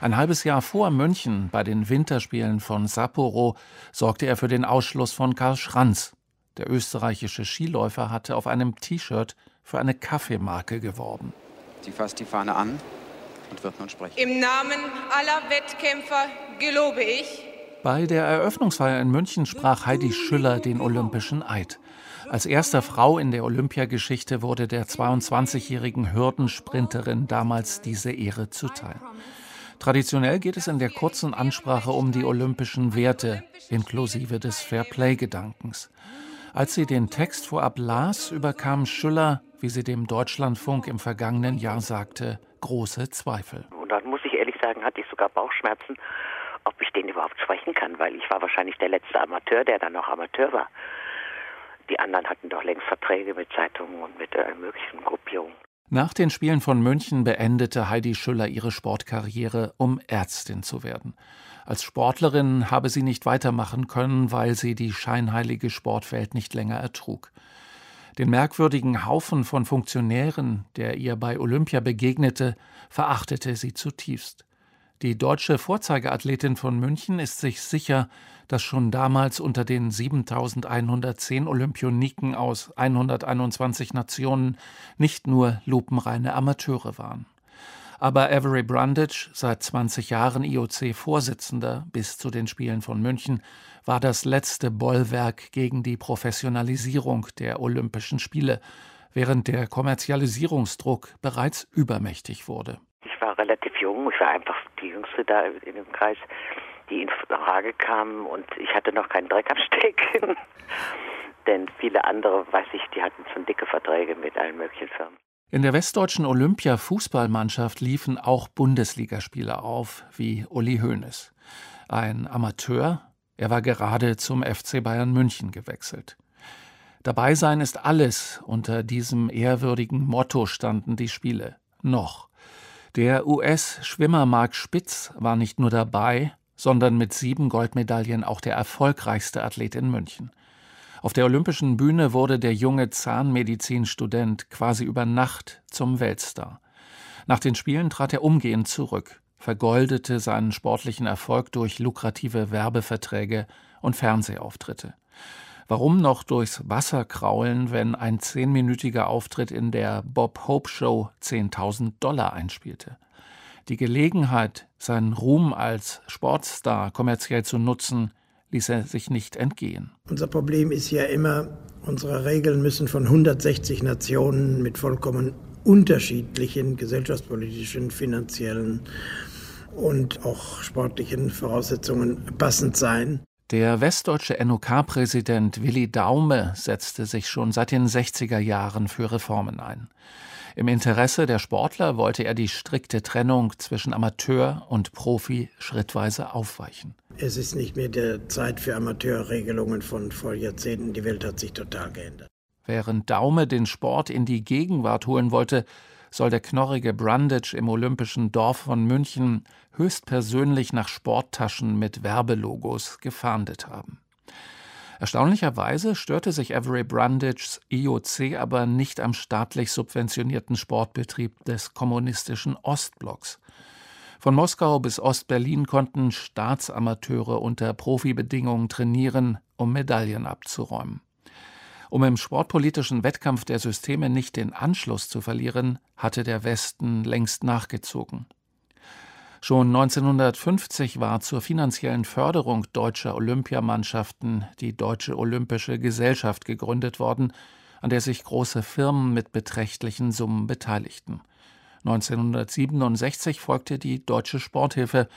Ein halbes Jahr vor München bei den Winterspielen von Sapporo sorgte er für den Ausschluss von Karl Schranz. Der österreichische Skiläufer hatte auf einem T-Shirt für eine Kaffeemarke geworben. Sie fasst die Fahne an und wird nun sprechen. Im Namen aller Wettkämpfer gelobe ich, bei der Eröffnungsfeier in München sprach Heidi Schüller den Olympischen Eid. Als erste Frau in der Olympiageschichte wurde der 22-jährigen Hürdensprinterin damals diese Ehre zuteil. Traditionell geht es in der kurzen Ansprache um die olympischen Werte, inklusive des Fairplay-Gedankens. Als sie den Text vorab las, überkam Schüller, wie sie dem Deutschlandfunk im vergangenen Jahr sagte, große Zweifel. Und dann muss ich ehrlich sagen, hatte ich sogar Bauchschmerzen, ob ich den überhaupt sprechen kann, weil ich war wahrscheinlich der letzte Amateur, der dann noch Amateur war. Die anderen hatten doch längst Verträge mit Zeitungen und mit äh, möglichen Gruppierungen. Nach den Spielen von München beendete Heidi Schüller ihre Sportkarriere, um Ärztin zu werden. Als Sportlerin habe sie nicht weitermachen können, weil sie die scheinheilige Sportwelt nicht länger ertrug. Den merkwürdigen Haufen von Funktionären, der ihr bei Olympia begegnete, verachtete sie zutiefst. Die deutsche Vorzeigeathletin von München ist sich sicher, dass schon damals unter den 7110 Olympioniken aus 121 Nationen nicht nur lupenreine Amateure waren. Aber Avery Brundage, seit 20 Jahren IOC-Vorsitzender bis zu den Spielen von München, war das letzte Bollwerk gegen die Professionalisierung der Olympischen Spiele, während der Kommerzialisierungsdruck bereits übermächtig wurde. Ich war relativ jung, ich war einfach die Jüngste da in dem Kreis, die in Frage kam und ich hatte noch keinen Dreck am Stecken. Denn viele andere, weiß ich, die hatten schon dicke Verträge mit allen möglichen Firmen. In der westdeutschen Olympia-Fußballmannschaft liefen auch Bundesligaspieler auf, wie Uli Hoeneß. Ein Amateur, er war gerade zum FC Bayern München gewechselt. Dabei sein ist alles. Unter diesem ehrwürdigen Motto standen die Spiele. Noch. Der US-Schwimmer Mark Spitz war nicht nur dabei, sondern mit sieben Goldmedaillen auch der erfolgreichste Athlet in München. Auf der olympischen Bühne wurde der junge Zahnmedizinstudent quasi über Nacht zum Weltstar. Nach den Spielen trat er umgehend zurück, vergoldete seinen sportlichen Erfolg durch lukrative Werbeverträge und Fernsehauftritte. Warum noch durchs Wasser kraulen, wenn ein zehnminütiger Auftritt in der Bob Hope Show 10.000 Dollar einspielte? Die Gelegenheit, seinen Ruhm als Sportstar kommerziell zu nutzen, ließ er sich nicht entgehen. Unser Problem ist ja immer, unsere Regeln müssen von 160 Nationen mit vollkommen unterschiedlichen gesellschaftspolitischen, finanziellen und auch sportlichen Voraussetzungen passend sein. Der westdeutsche NOK-Präsident Willi Daume setzte sich schon seit den 60er Jahren für Reformen ein. Im Interesse der Sportler wollte er die strikte Trennung zwischen Amateur und Profi schrittweise aufweichen. Es ist nicht mehr der Zeit für Amateurregelungen von vor Jahrzehnten. Die Welt hat sich total geändert. Während Daume den Sport in die Gegenwart holen wollte, soll der knorrige Brundage im olympischen Dorf von München höchstpersönlich nach Sporttaschen mit Werbelogos gefahndet haben. Erstaunlicherweise störte sich Avery Brundages IOC aber nicht am staatlich subventionierten Sportbetrieb des kommunistischen Ostblocks. Von Moskau bis Ostberlin konnten Staatsamateure unter Profibedingungen trainieren, um Medaillen abzuräumen. Um im sportpolitischen Wettkampf der Systeme nicht den Anschluss zu verlieren, hatte der Westen längst nachgezogen. Schon 1950 war zur finanziellen Förderung deutscher Olympiamannschaften die Deutsche Olympische Gesellschaft gegründet worden, an der sich große Firmen mit beträchtlichen Summen beteiligten. 1967 folgte die Deutsche Sporthilfe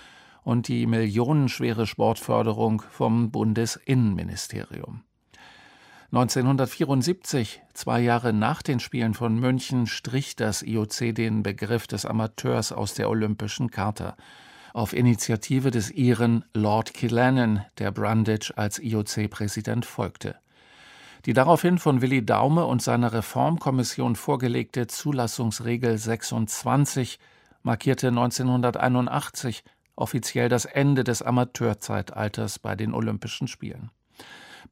und die millionenschwere Sportförderung vom Bundesinnenministerium. 1974, zwei Jahre nach den Spielen von München, strich das IOC den Begriff des Amateurs aus der Olympischen Charta. Auf Initiative des Iren Lord Killannon, der Brundage als IOC-Präsident folgte. Die daraufhin von Willi Daume und seiner Reformkommission vorgelegte Zulassungsregel 26 markierte 1981 offiziell das Ende des Amateurzeitalters bei den Olympischen Spielen.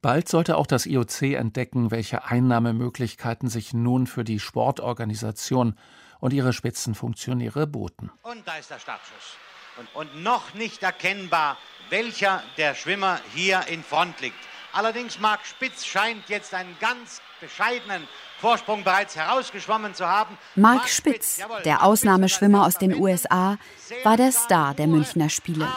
Bald sollte auch das IOC entdecken, welche Einnahmemöglichkeiten sich nun für die Sportorganisation und ihre Spitzenfunktionäre boten. Und da ist der Startschuss. Und, und noch nicht erkennbar, welcher der Schwimmer hier in Front liegt. Allerdings Marc Spitz scheint jetzt einen ganz bescheidenen Vorsprung bereits herausgeschwommen zu haben. Marc Spitz, der Ausnahmeschwimmer aus den USA, war der Star der Münchner Spiele.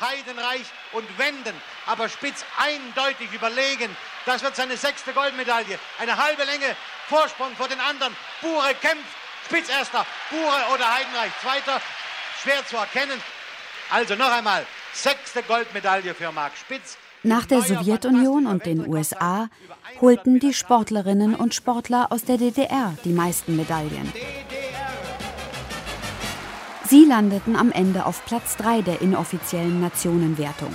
Heidenreich und wenden, aber Spitz eindeutig überlegen. Das wird seine sechste Goldmedaille. Eine halbe Länge Vorsprung vor den anderen. Bure kämpft, Spitz erster, Bure oder Heidenreich zweiter. Schwer zu erkennen. Also noch einmal, sechste Goldmedaille für Marc Spitz. Nach der Sowjetunion und den USA holten die Sportlerinnen und Sportler aus der DDR die meisten Medaillen. Sie landeten am Ende auf Platz 3 der inoffiziellen Nationenwertung.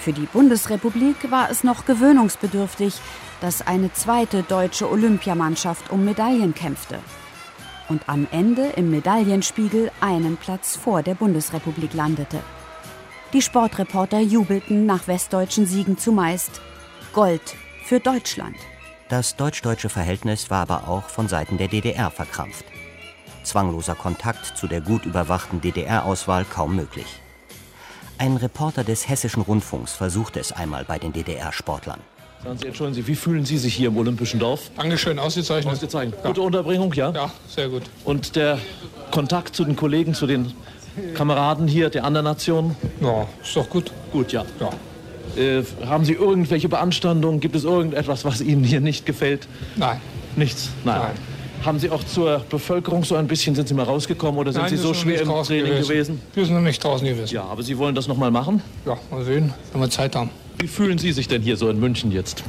Für die Bundesrepublik war es noch gewöhnungsbedürftig, dass eine zweite deutsche Olympiamannschaft um Medaillen kämpfte und am Ende im Medaillenspiegel einen Platz vor der Bundesrepublik landete. Die Sportreporter jubelten nach westdeutschen Siegen zumeist. Gold für Deutschland. Das deutsch-deutsche Verhältnis war aber auch von Seiten der DDR verkrampft zwangloser Kontakt zu der gut überwachten DDR-Auswahl kaum möglich. Ein Reporter des Hessischen Rundfunks versuchte es einmal bei den DDR-Sportlern. Sagen Sie, entschuldigen Sie, wie fühlen Sie sich hier im Olympischen Dorf? Dankeschön, ausgezeichnet. Ausgezeichnet. Ja. Gute Unterbringung, ja? Ja, sehr gut. Und der Kontakt zu den Kollegen, zu den Kameraden hier der anderen Nationen? Ja, ist doch gut. Gut, ja. ja. Äh, haben Sie irgendwelche Beanstandungen? Gibt es irgendetwas, was Ihnen hier nicht gefällt? Nein. Nichts? Nein. Nein. Haben Sie auch zur Bevölkerung so ein bisschen, sind Sie mal rausgekommen oder sind Nein, Sie so schwer im Training gewesen. gewesen? Wir sind noch nicht draußen gewesen. Ja, aber Sie wollen das noch mal machen? Ja, mal sehen, wenn wir Zeit haben. Wie fühlen Sie sich denn hier so in München jetzt?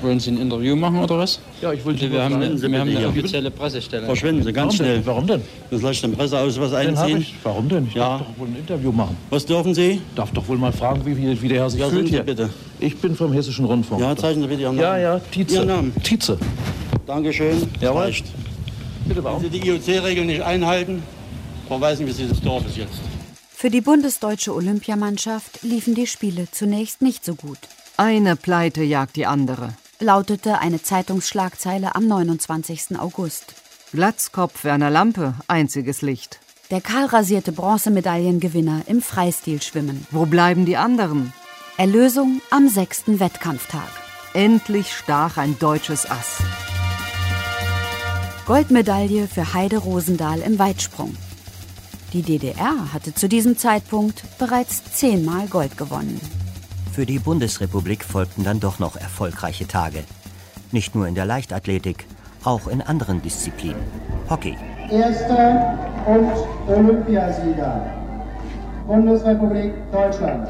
Wollen Sie ein Interview machen oder was? Ja, ich wollte. Wir haben, eine, wir haben eine offizielle Pressestelle. Verschwinden Sie ganz Warum schnell. Denn? Warum denn? Das lasst den Presseausweis einziehen. Ich. Warum denn? Ich ja. darf doch wohl ein Interview machen. Was dürfen Sie? Darf doch wohl mal fragen, wie, wie der Herr sich ja, fühlt sind Sie hier. bitte. Ich bin vom Hessischen Rundfunk. Ja, zeichnen Sie bitte Ihren Namen. Ja, ja, Tietze. Ihren Namen. Tietze. Dankeschön. Jawohl. Reicht. Bitte, warum? Wenn Sie die IOC-Regeln nicht einhalten, verweisen wir Sie des Dorfes jetzt. Für die bundesdeutsche Olympiamannschaft liefen die Spiele zunächst nicht so gut. Eine Pleite jagt die andere, lautete eine Zeitungsschlagzeile am 29. August. Glatzkopf Werner Lampe, einziges Licht. Der kahlrasierte Bronzemedaillengewinner im Freistilschwimmen. Wo bleiben die anderen? Erlösung am sechsten Wettkampftag. Endlich stach ein deutsches Ass. Goldmedaille für Heide Rosendahl im Weitsprung. Die DDR hatte zu diesem Zeitpunkt bereits zehnmal Gold gewonnen. Für die Bundesrepublik folgten dann doch noch erfolgreiche Tage. Nicht nur in der Leichtathletik, auch in anderen Disziplinen. Hockey. Erster und Olympiasieger. Bundesrepublik Deutschland.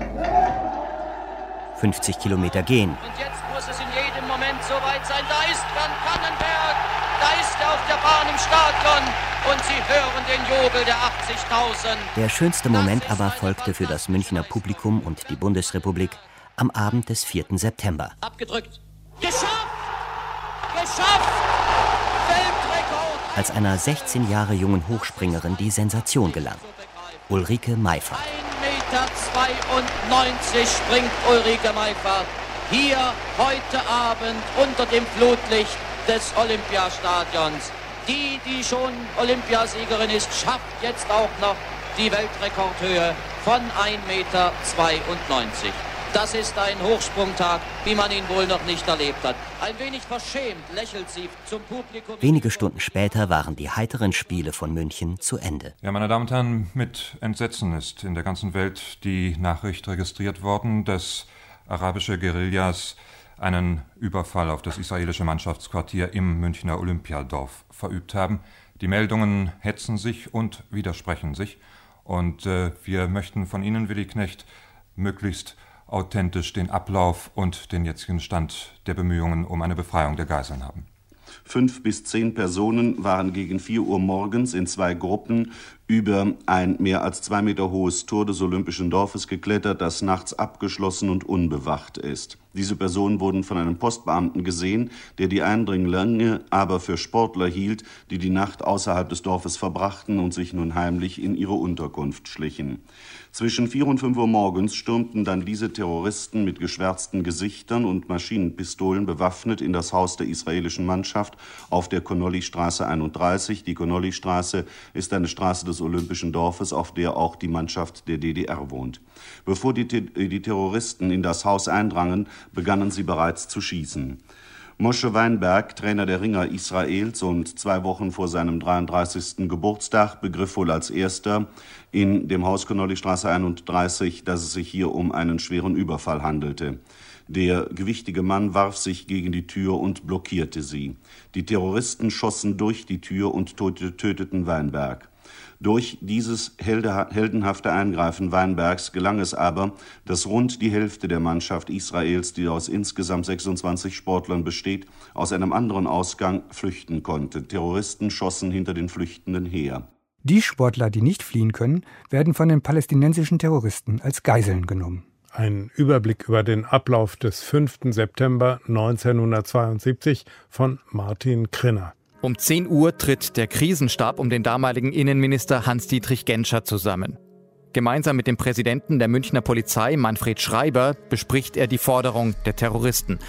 50 Kilometer gehen. Und jetzt muss es in jedem Moment soweit sein. Da ist Van Kannenberg. Da ist er auf der Bahn im Stadion und Sie hören den Jubel der 80.000. Der schönste Moment aber folgte für das Münchner Publikum und die Bundesrepublik am Abend des 4. September. Abgedrückt. Geschafft! Geschafft! Weltrekord! Als einer 16 Jahre jungen Hochspringerin die Sensation gelang. Ulrike Meifert. 1,92 Meter springt Ulrike Meifert. hier heute Abend unter dem Flutlicht des Olympiastadions. Die, die schon Olympiasiegerin ist, schafft jetzt auch noch die Weltrekordhöhe von 1,92 Meter. Das ist ein Hochsprungtag, wie man ihn wohl noch nicht erlebt hat. Ein wenig verschämt lächelt sie zum Publikum. Wenige Stunden später waren die heiteren Spiele von München zu Ende. Ja, meine Damen und Herren, mit Entsetzen ist in der ganzen Welt die Nachricht registriert worden, dass arabische Guerillas einen Überfall auf das israelische Mannschaftsquartier im Münchner Olympiadorf verübt haben. Die Meldungen hetzen sich und widersprechen sich. Und äh, wir möchten von Ihnen, Willi Knecht, möglichst authentisch den Ablauf und den jetzigen Stand der Bemühungen um eine Befreiung der Geiseln haben. Fünf bis zehn Personen waren gegen vier Uhr morgens in zwei Gruppen über ein mehr als zwei Meter hohes Tor des Olympischen Dorfes geklettert, das nachts abgeschlossen und unbewacht ist. Diese Personen wurden von einem Postbeamten gesehen, der die Eindringlinge aber für Sportler hielt, die die Nacht außerhalb des Dorfes verbrachten und sich nun heimlich in ihre Unterkunft schlichen. Zwischen vier und fünf Uhr morgens stürmten dann diese Terroristen mit geschwärzten Gesichtern und Maschinenpistolen bewaffnet in das Haus der israelischen Mannschaft auf der Konolly-Straße 31. Die Konolly-Straße ist eine Straße des Olympischen Dorfes, auf der auch die Mannschaft der DDR wohnt. Bevor die, die Terroristen in das Haus eindrangen, begannen sie bereits zu schießen. Moshe Weinberg, Trainer der Ringer Israels und zwei Wochen vor seinem 33. Geburtstag, begriff wohl als erster in dem Haus Connolly-Straße 31, dass es sich hier um einen schweren Überfall handelte. Der gewichtige Mann warf sich gegen die Tür und blockierte sie. Die Terroristen schossen durch die Tür und töteten Weinberg. Durch dieses heldenhafte Eingreifen Weinbergs gelang es aber, dass rund die Hälfte der Mannschaft Israels, die aus insgesamt 26 Sportlern besteht, aus einem anderen Ausgang flüchten konnte. Terroristen schossen hinter den Flüchtenden her. Die Sportler, die nicht fliehen können, werden von den palästinensischen Terroristen als Geiseln genommen. Ein Überblick über den Ablauf des 5. September 1972 von Martin Krinner. Um 10 Uhr tritt der Krisenstab um den damaligen Innenminister Hans-Dietrich Genscher zusammen. Gemeinsam mit dem Präsidenten der Münchner Polizei, Manfred Schreiber, bespricht er die Forderung der Terroristen.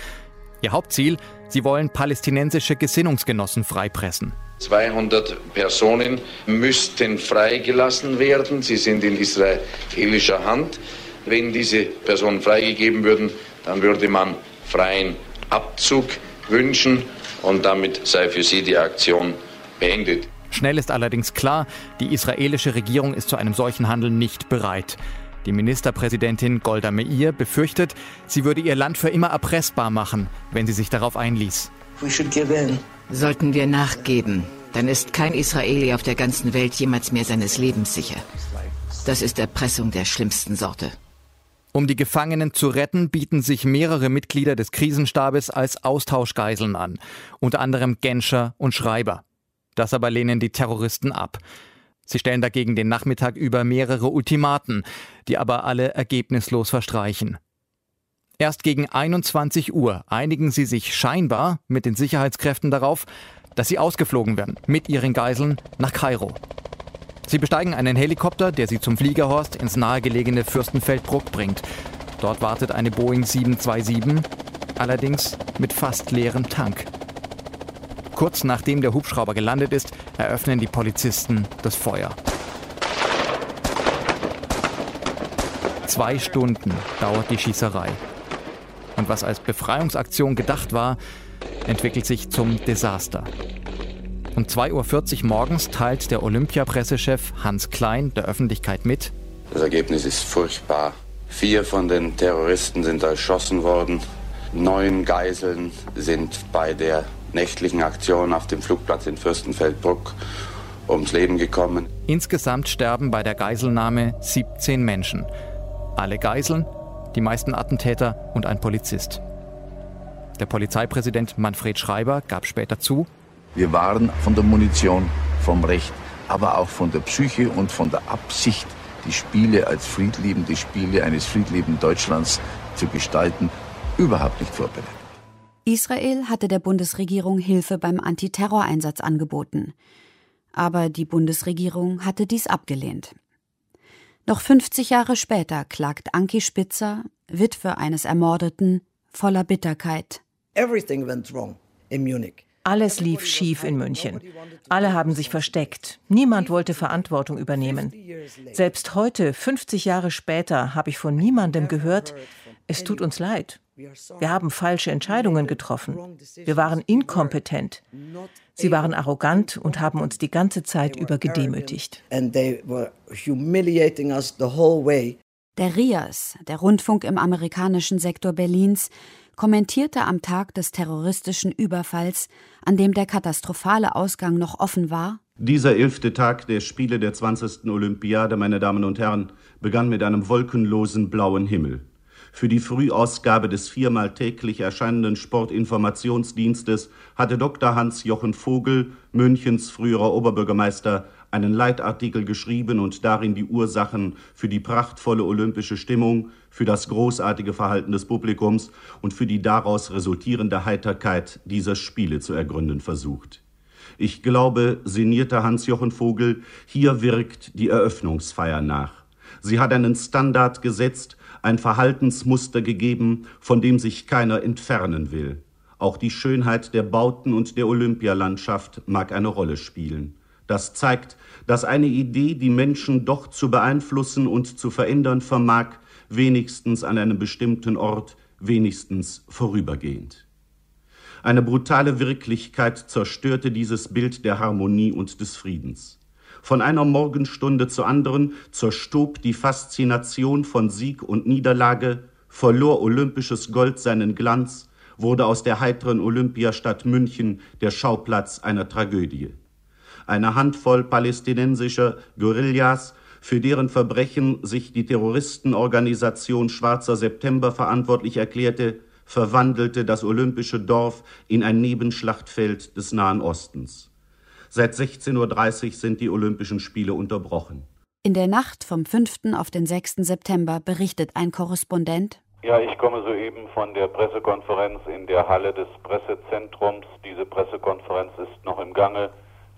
Ihr Hauptziel, sie wollen palästinensische Gesinnungsgenossen freipressen. 200 Personen müssten freigelassen werden. Sie sind in israelischer Hand. Wenn diese Personen freigegeben würden, dann würde man freien Abzug wünschen und damit sei für sie die Aktion beendet. Schnell ist allerdings klar, die israelische Regierung ist zu einem solchen Handeln nicht bereit. Die Ministerpräsidentin Golda Meir befürchtet, sie würde ihr Land für immer erpressbar machen, wenn sie sich darauf einließ. Sollten wir nachgeben, dann ist kein Israeli auf der ganzen Welt jemals mehr seines Lebens sicher. Das ist Erpressung der schlimmsten Sorte. Um die Gefangenen zu retten, bieten sich mehrere Mitglieder des Krisenstabes als Austauschgeiseln an, unter anderem Genscher und Schreiber. Das aber lehnen die Terroristen ab. Sie stellen dagegen den Nachmittag über mehrere Ultimaten, die aber alle ergebnislos verstreichen. Erst gegen 21 Uhr einigen sie sich scheinbar mit den Sicherheitskräften darauf, dass sie ausgeflogen werden mit ihren Geiseln nach Kairo. Sie besteigen einen Helikopter, der sie zum Fliegerhorst ins nahegelegene Fürstenfeldbruck bringt. Dort wartet eine Boeing 727, allerdings mit fast leerem Tank. Kurz nachdem der Hubschrauber gelandet ist, eröffnen die Polizisten das Feuer. Zwei Stunden dauert die Schießerei. Und was als Befreiungsaktion gedacht war, entwickelt sich zum Desaster. Um 2.40 Uhr morgens teilt der Olympia-Pressechef Hans Klein der Öffentlichkeit mit. Das Ergebnis ist furchtbar. Vier von den Terroristen sind erschossen worden. Neun Geiseln sind bei der nächtlichen Aktion auf dem Flugplatz in Fürstenfeldbruck ums Leben gekommen. Insgesamt sterben bei der Geiselnahme 17 Menschen. Alle Geiseln, die meisten Attentäter und ein Polizist. Der Polizeipräsident Manfred Schreiber gab später zu, wir waren von der Munition, vom Recht, aber auch von der Psyche und von der Absicht, die Spiele als friedliebende Spiele eines friedliebenden Deutschlands zu gestalten, überhaupt nicht vorbereitet. Israel hatte der Bundesregierung Hilfe beim Antiterroreinsatz angeboten. Aber die Bundesregierung hatte dies abgelehnt. Noch 50 Jahre später klagt Anki Spitzer, Witwe eines Ermordeten, voller Bitterkeit. Everything went wrong in Munich. Alles lief schief in München. Alle haben sich versteckt. Niemand wollte Verantwortung übernehmen. Selbst heute, 50 Jahre später, habe ich von niemandem gehört, es tut uns leid. Wir haben falsche Entscheidungen getroffen. Wir waren inkompetent. Sie waren arrogant und haben uns die ganze Zeit über gedemütigt. Der RIAS, der Rundfunk im amerikanischen Sektor Berlins, kommentierte am Tag des terroristischen Überfalls, an dem der katastrophale Ausgang noch offen war, dieser elfte Tag der Spiele der 20. Olympiade, meine Damen und Herren, begann mit einem wolkenlosen blauen Himmel. Für die Frühausgabe des viermal täglich erscheinenden Sportinformationsdienstes hatte Dr. Hans-Jochen Vogel, Münchens früherer Oberbürgermeister, einen Leitartikel geschrieben und darin die Ursachen für die prachtvolle olympische Stimmung, für das großartige Verhalten des Publikums und für die daraus resultierende Heiterkeit dieser Spiele zu ergründen versucht. Ich glaube, sinnierte Hans-Jochen Vogel, hier wirkt die Eröffnungsfeier nach. Sie hat einen Standard gesetzt, ein Verhaltensmuster gegeben, von dem sich keiner entfernen will. Auch die Schönheit der Bauten und der Olympialandschaft mag eine Rolle spielen. Das zeigt, dass eine Idee, die Menschen doch zu beeinflussen und zu verändern vermag, wenigstens an einem bestimmten Ort, wenigstens vorübergehend. Eine brutale Wirklichkeit zerstörte dieses Bild der Harmonie und des Friedens. Von einer Morgenstunde zur anderen zerstob die Faszination von Sieg und Niederlage, verlor olympisches Gold seinen Glanz, wurde aus der heiteren Olympiastadt München der Schauplatz einer Tragödie eine Handvoll palästinensischer Guerillas, für deren Verbrechen sich die Terroristenorganisation Schwarzer September verantwortlich erklärte, verwandelte das olympische Dorf in ein Nebenschlachtfeld des Nahen Ostens. Seit 16.30 Uhr sind die Olympischen Spiele unterbrochen. In der Nacht vom 5. auf den 6. September berichtet ein Korrespondent. Ja, ich komme soeben von der Pressekonferenz in der Halle des Pressezentrums. Diese Pressekonferenz ist noch im Gange.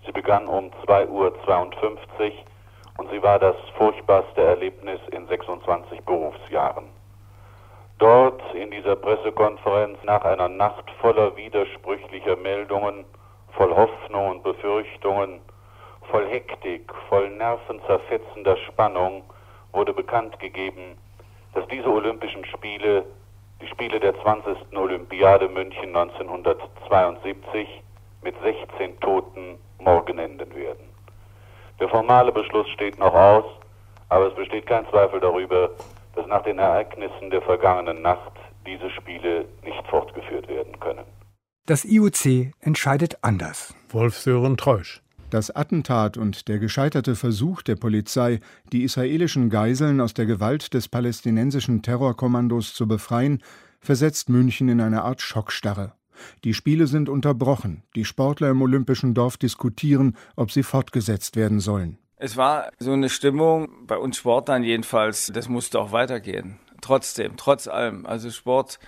Sie begann um 2.52 Uhr und sie war das furchtbarste Erlebnis in 26 Berufsjahren. Dort in dieser Pressekonferenz nach einer Nacht voller widersprüchlicher Meldungen, voll Hoffnung und Befürchtungen, voll Hektik, voll nervenzerfetzender Spannung wurde bekannt gegeben, dass diese Olympischen Spiele, die Spiele der 20. Olympiade München 1972, mit 16 Toten morgen enden werden. Der formale Beschluss steht noch aus, aber es besteht kein Zweifel darüber, dass nach den Ereignissen der vergangenen Nacht diese Spiele nicht fortgeführt werden können. Das IOC entscheidet anders. Wolf-Sören Treusch. Das Attentat und der gescheiterte Versuch der Polizei, die israelischen Geiseln aus der Gewalt des palästinensischen Terrorkommandos zu befreien, versetzt München in eine Art Schockstarre. Die Spiele sind unterbrochen. Die Sportler im Olympischen Dorf diskutieren, ob sie fortgesetzt werden sollen. Es war so eine Stimmung, bei uns Sportlern jedenfalls, das musste auch weitergehen. Trotzdem, trotz allem. Also Sport,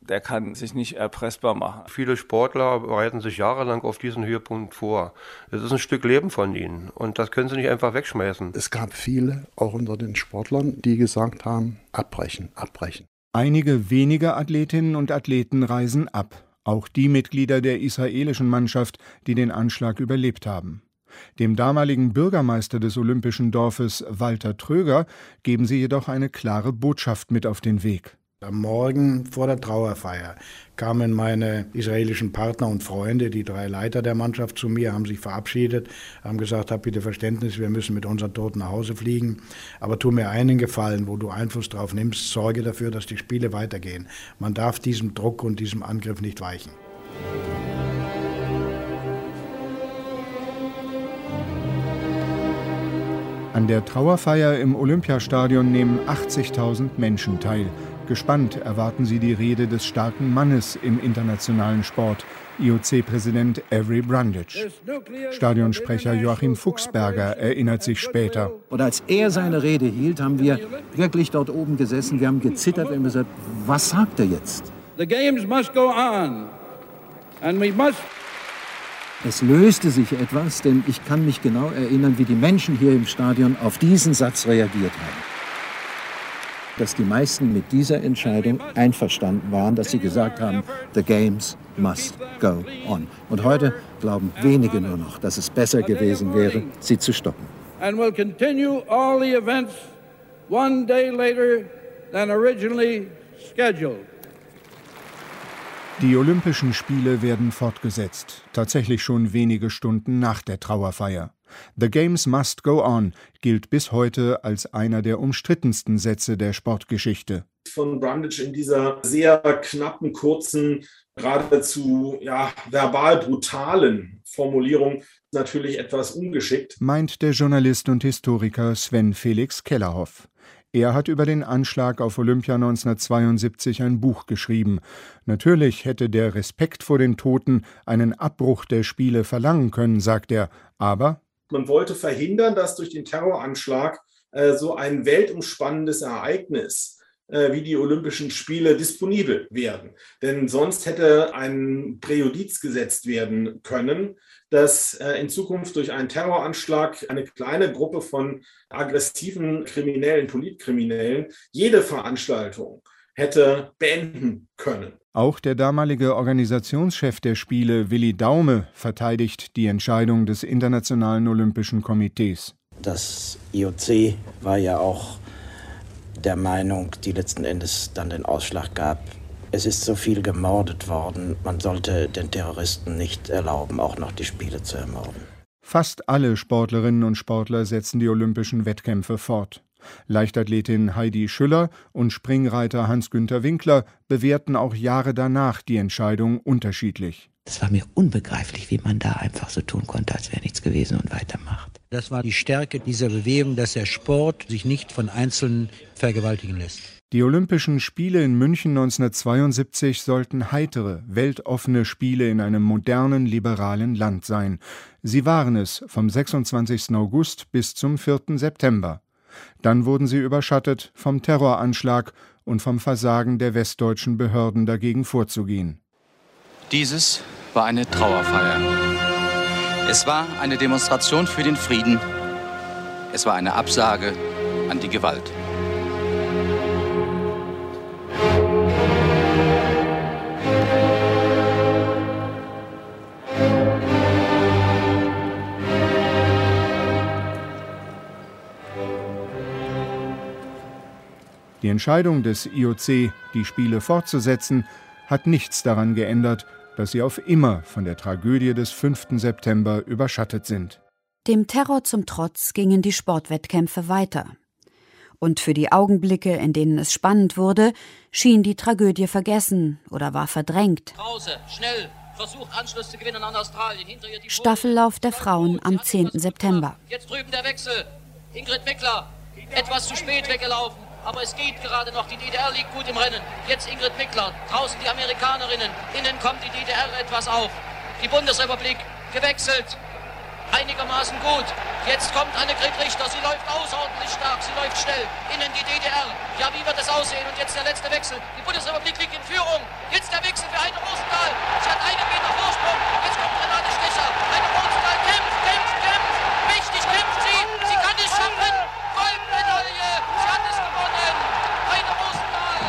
der kann sich nicht erpressbar machen. Viele Sportler bereiten sich jahrelang auf diesen Höhepunkt vor. Das ist ein Stück Leben von ihnen und das können sie nicht einfach wegschmeißen. Es gab viele, auch unter den Sportlern, die gesagt haben, abbrechen, abbrechen. Einige wenige Athletinnen und Athleten reisen ab. Auch die Mitglieder der israelischen Mannschaft, die den Anschlag überlebt haben. Dem damaligen Bürgermeister des Olympischen Dorfes Walter Tröger geben sie jedoch eine klare Botschaft mit auf den Weg. Am Morgen vor der Trauerfeier kamen meine israelischen Partner und Freunde, die drei Leiter der Mannschaft, zu mir, haben sich verabschiedet, haben gesagt, hab bitte Verständnis, wir müssen mit unseren Toten nach Hause fliegen. Aber tu mir einen Gefallen, wo du Einfluss drauf nimmst, sorge dafür, dass die Spiele weitergehen. Man darf diesem Druck und diesem Angriff nicht weichen. An der Trauerfeier im Olympiastadion nehmen 80.000 Menschen teil. Gespannt erwarten sie die Rede des starken Mannes im internationalen Sport, IOC-Präsident Avery Brundage. Stadionsprecher Joachim Fuchsberger erinnert sich später. Und als er seine Rede hielt, haben wir wirklich dort oben gesessen. Wir haben gezittert und gesagt, was sagt er jetzt? The games must go on. And we must es löste sich etwas, denn ich kann mich genau erinnern, wie die Menschen hier im Stadion auf diesen Satz reagiert haben. Dass die meisten mit dieser Entscheidung einverstanden waren, dass sie gesagt haben, the games must go on. Und heute glauben wenige nur noch, dass es besser gewesen wäre, sie zu stoppen. And will continue all the events one day later than originally scheduled. Die Olympischen Spiele werden fortgesetzt, tatsächlich schon wenige Stunden nach der Trauerfeier. The Games Must Go On gilt bis heute als einer der umstrittensten Sätze der Sportgeschichte. Von Brundage in dieser sehr knappen, kurzen, geradezu ja, verbal brutalen Formulierung natürlich etwas ungeschickt. Meint der Journalist und Historiker Sven Felix Kellerhoff. Er hat über den Anschlag auf Olympia 1972 ein Buch geschrieben. Natürlich hätte der Respekt vor den Toten einen Abbruch der Spiele verlangen können, sagt er, aber man wollte verhindern, dass durch den Terroranschlag äh, so ein weltumspannendes Ereignis äh, wie die Olympischen Spiele disponibel werden. Denn sonst hätte ein Präjudiz gesetzt werden können, dass äh, in Zukunft durch einen Terroranschlag eine kleine Gruppe von aggressiven Kriminellen, Politkriminellen jede Veranstaltung hätte beenden können. Auch der damalige Organisationschef der Spiele, Willi Daume, verteidigt die Entscheidung des Internationalen Olympischen Komitees. Das IOC war ja auch der Meinung, die letzten Endes dann den Ausschlag gab, es ist so viel gemordet worden, man sollte den Terroristen nicht erlauben, auch noch die Spiele zu ermorden. Fast alle Sportlerinnen und Sportler setzen die olympischen Wettkämpfe fort. Leichtathletin Heidi Schüller und Springreiter Hans-Günter Winkler bewerten auch Jahre danach die Entscheidung unterschiedlich. Es war mir unbegreiflich, wie man da einfach so tun konnte, als wäre nichts gewesen und weitermacht. Das war die Stärke dieser Bewegung, dass der Sport sich nicht von Einzelnen vergewaltigen lässt. Die Olympischen Spiele in München 1972 sollten heitere, weltoffene Spiele in einem modernen, liberalen Land sein. Sie waren es vom 26. August bis zum 4. September. Dann wurden sie überschattet vom Terroranschlag und vom Versagen der westdeutschen Behörden dagegen vorzugehen. Dieses war eine Trauerfeier. Es war eine Demonstration für den Frieden. Es war eine Absage an die Gewalt. Die Entscheidung des IOC, die Spiele fortzusetzen, hat nichts daran geändert, dass sie auf immer von der Tragödie des 5. September überschattet sind. Dem Terror zum Trotz gingen die Sportwettkämpfe weiter. Und für die Augenblicke, in denen es spannend wurde, schien die Tragödie vergessen oder war verdrängt. Pause, schnell, versucht Anschluss zu gewinnen an Australien. Hinter ihr die Staffellauf der Frauen am 10. September. Jetzt drüben der Wechsel. Ingrid Mickler, etwas zu spät weggelaufen aber es geht gerade noch. Die DDR liegt gut im Rennen. Jetzt Ingrid Mickler, draußen die Amerikanerinnen, innen kommt die DDR etwas auf. Die Bundesrepublik gewechselt, einigermaßen gut. Jetzt kommt Annegret Richter, sie läuft außerordentlich stark, sie läuft schnell. Innen die DDR. Ja, wie wird das aussehen? Und jetzt der letzte Wechsel. Die Bundesrepublik liegt in Führung. Jetzt der Wechsel für Heide Rosenthal. Sie hat einen Meter Vorsprung. Jetzt kommt Renate Stecher. Heide Rosenthal kämpft, kämpft, kämpft. Wichtig kämpft sie. Sie kann es schaffen. Goldmedaille. Sie hat es gewonnen. Heide Rosenthal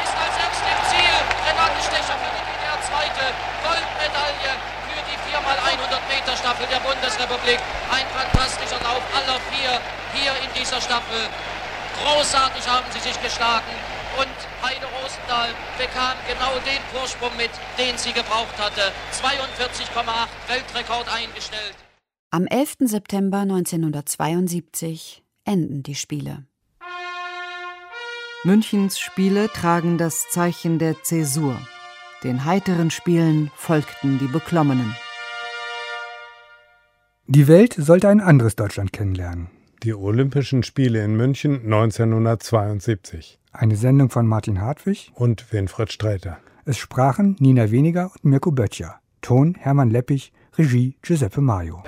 ist als erste im Ziel. Renate Stecher für die DDR zweite. Goldmedaille für die 4x100 Meter Staffel der Bundesrepublik. Ein fantastischer Lauf aller vier hier in Staffel. Großartig haben sie sich geschlagen und Heide Rosenthal bekam genau den Vorsprung mit, den sie gebraucht hatte. 42,8 Weltrekord eingestellt. Am 11. September 1972 enden die Spiele. Münchens Spiele tragen das Zeichen der Zäsur. Den heiteren Spielen folgten die beklommenen. Die Welt sollte ein anderes Deutschland kennenlernen. Die Olympischen Spiele in München 1972. Eine Sendung von Martin Hartwig und Winfried Sträter. Es sprachen Nina Weniger und Mirko Böttcher. Ton Hermann Leppich, Regie Giuseppe Mario.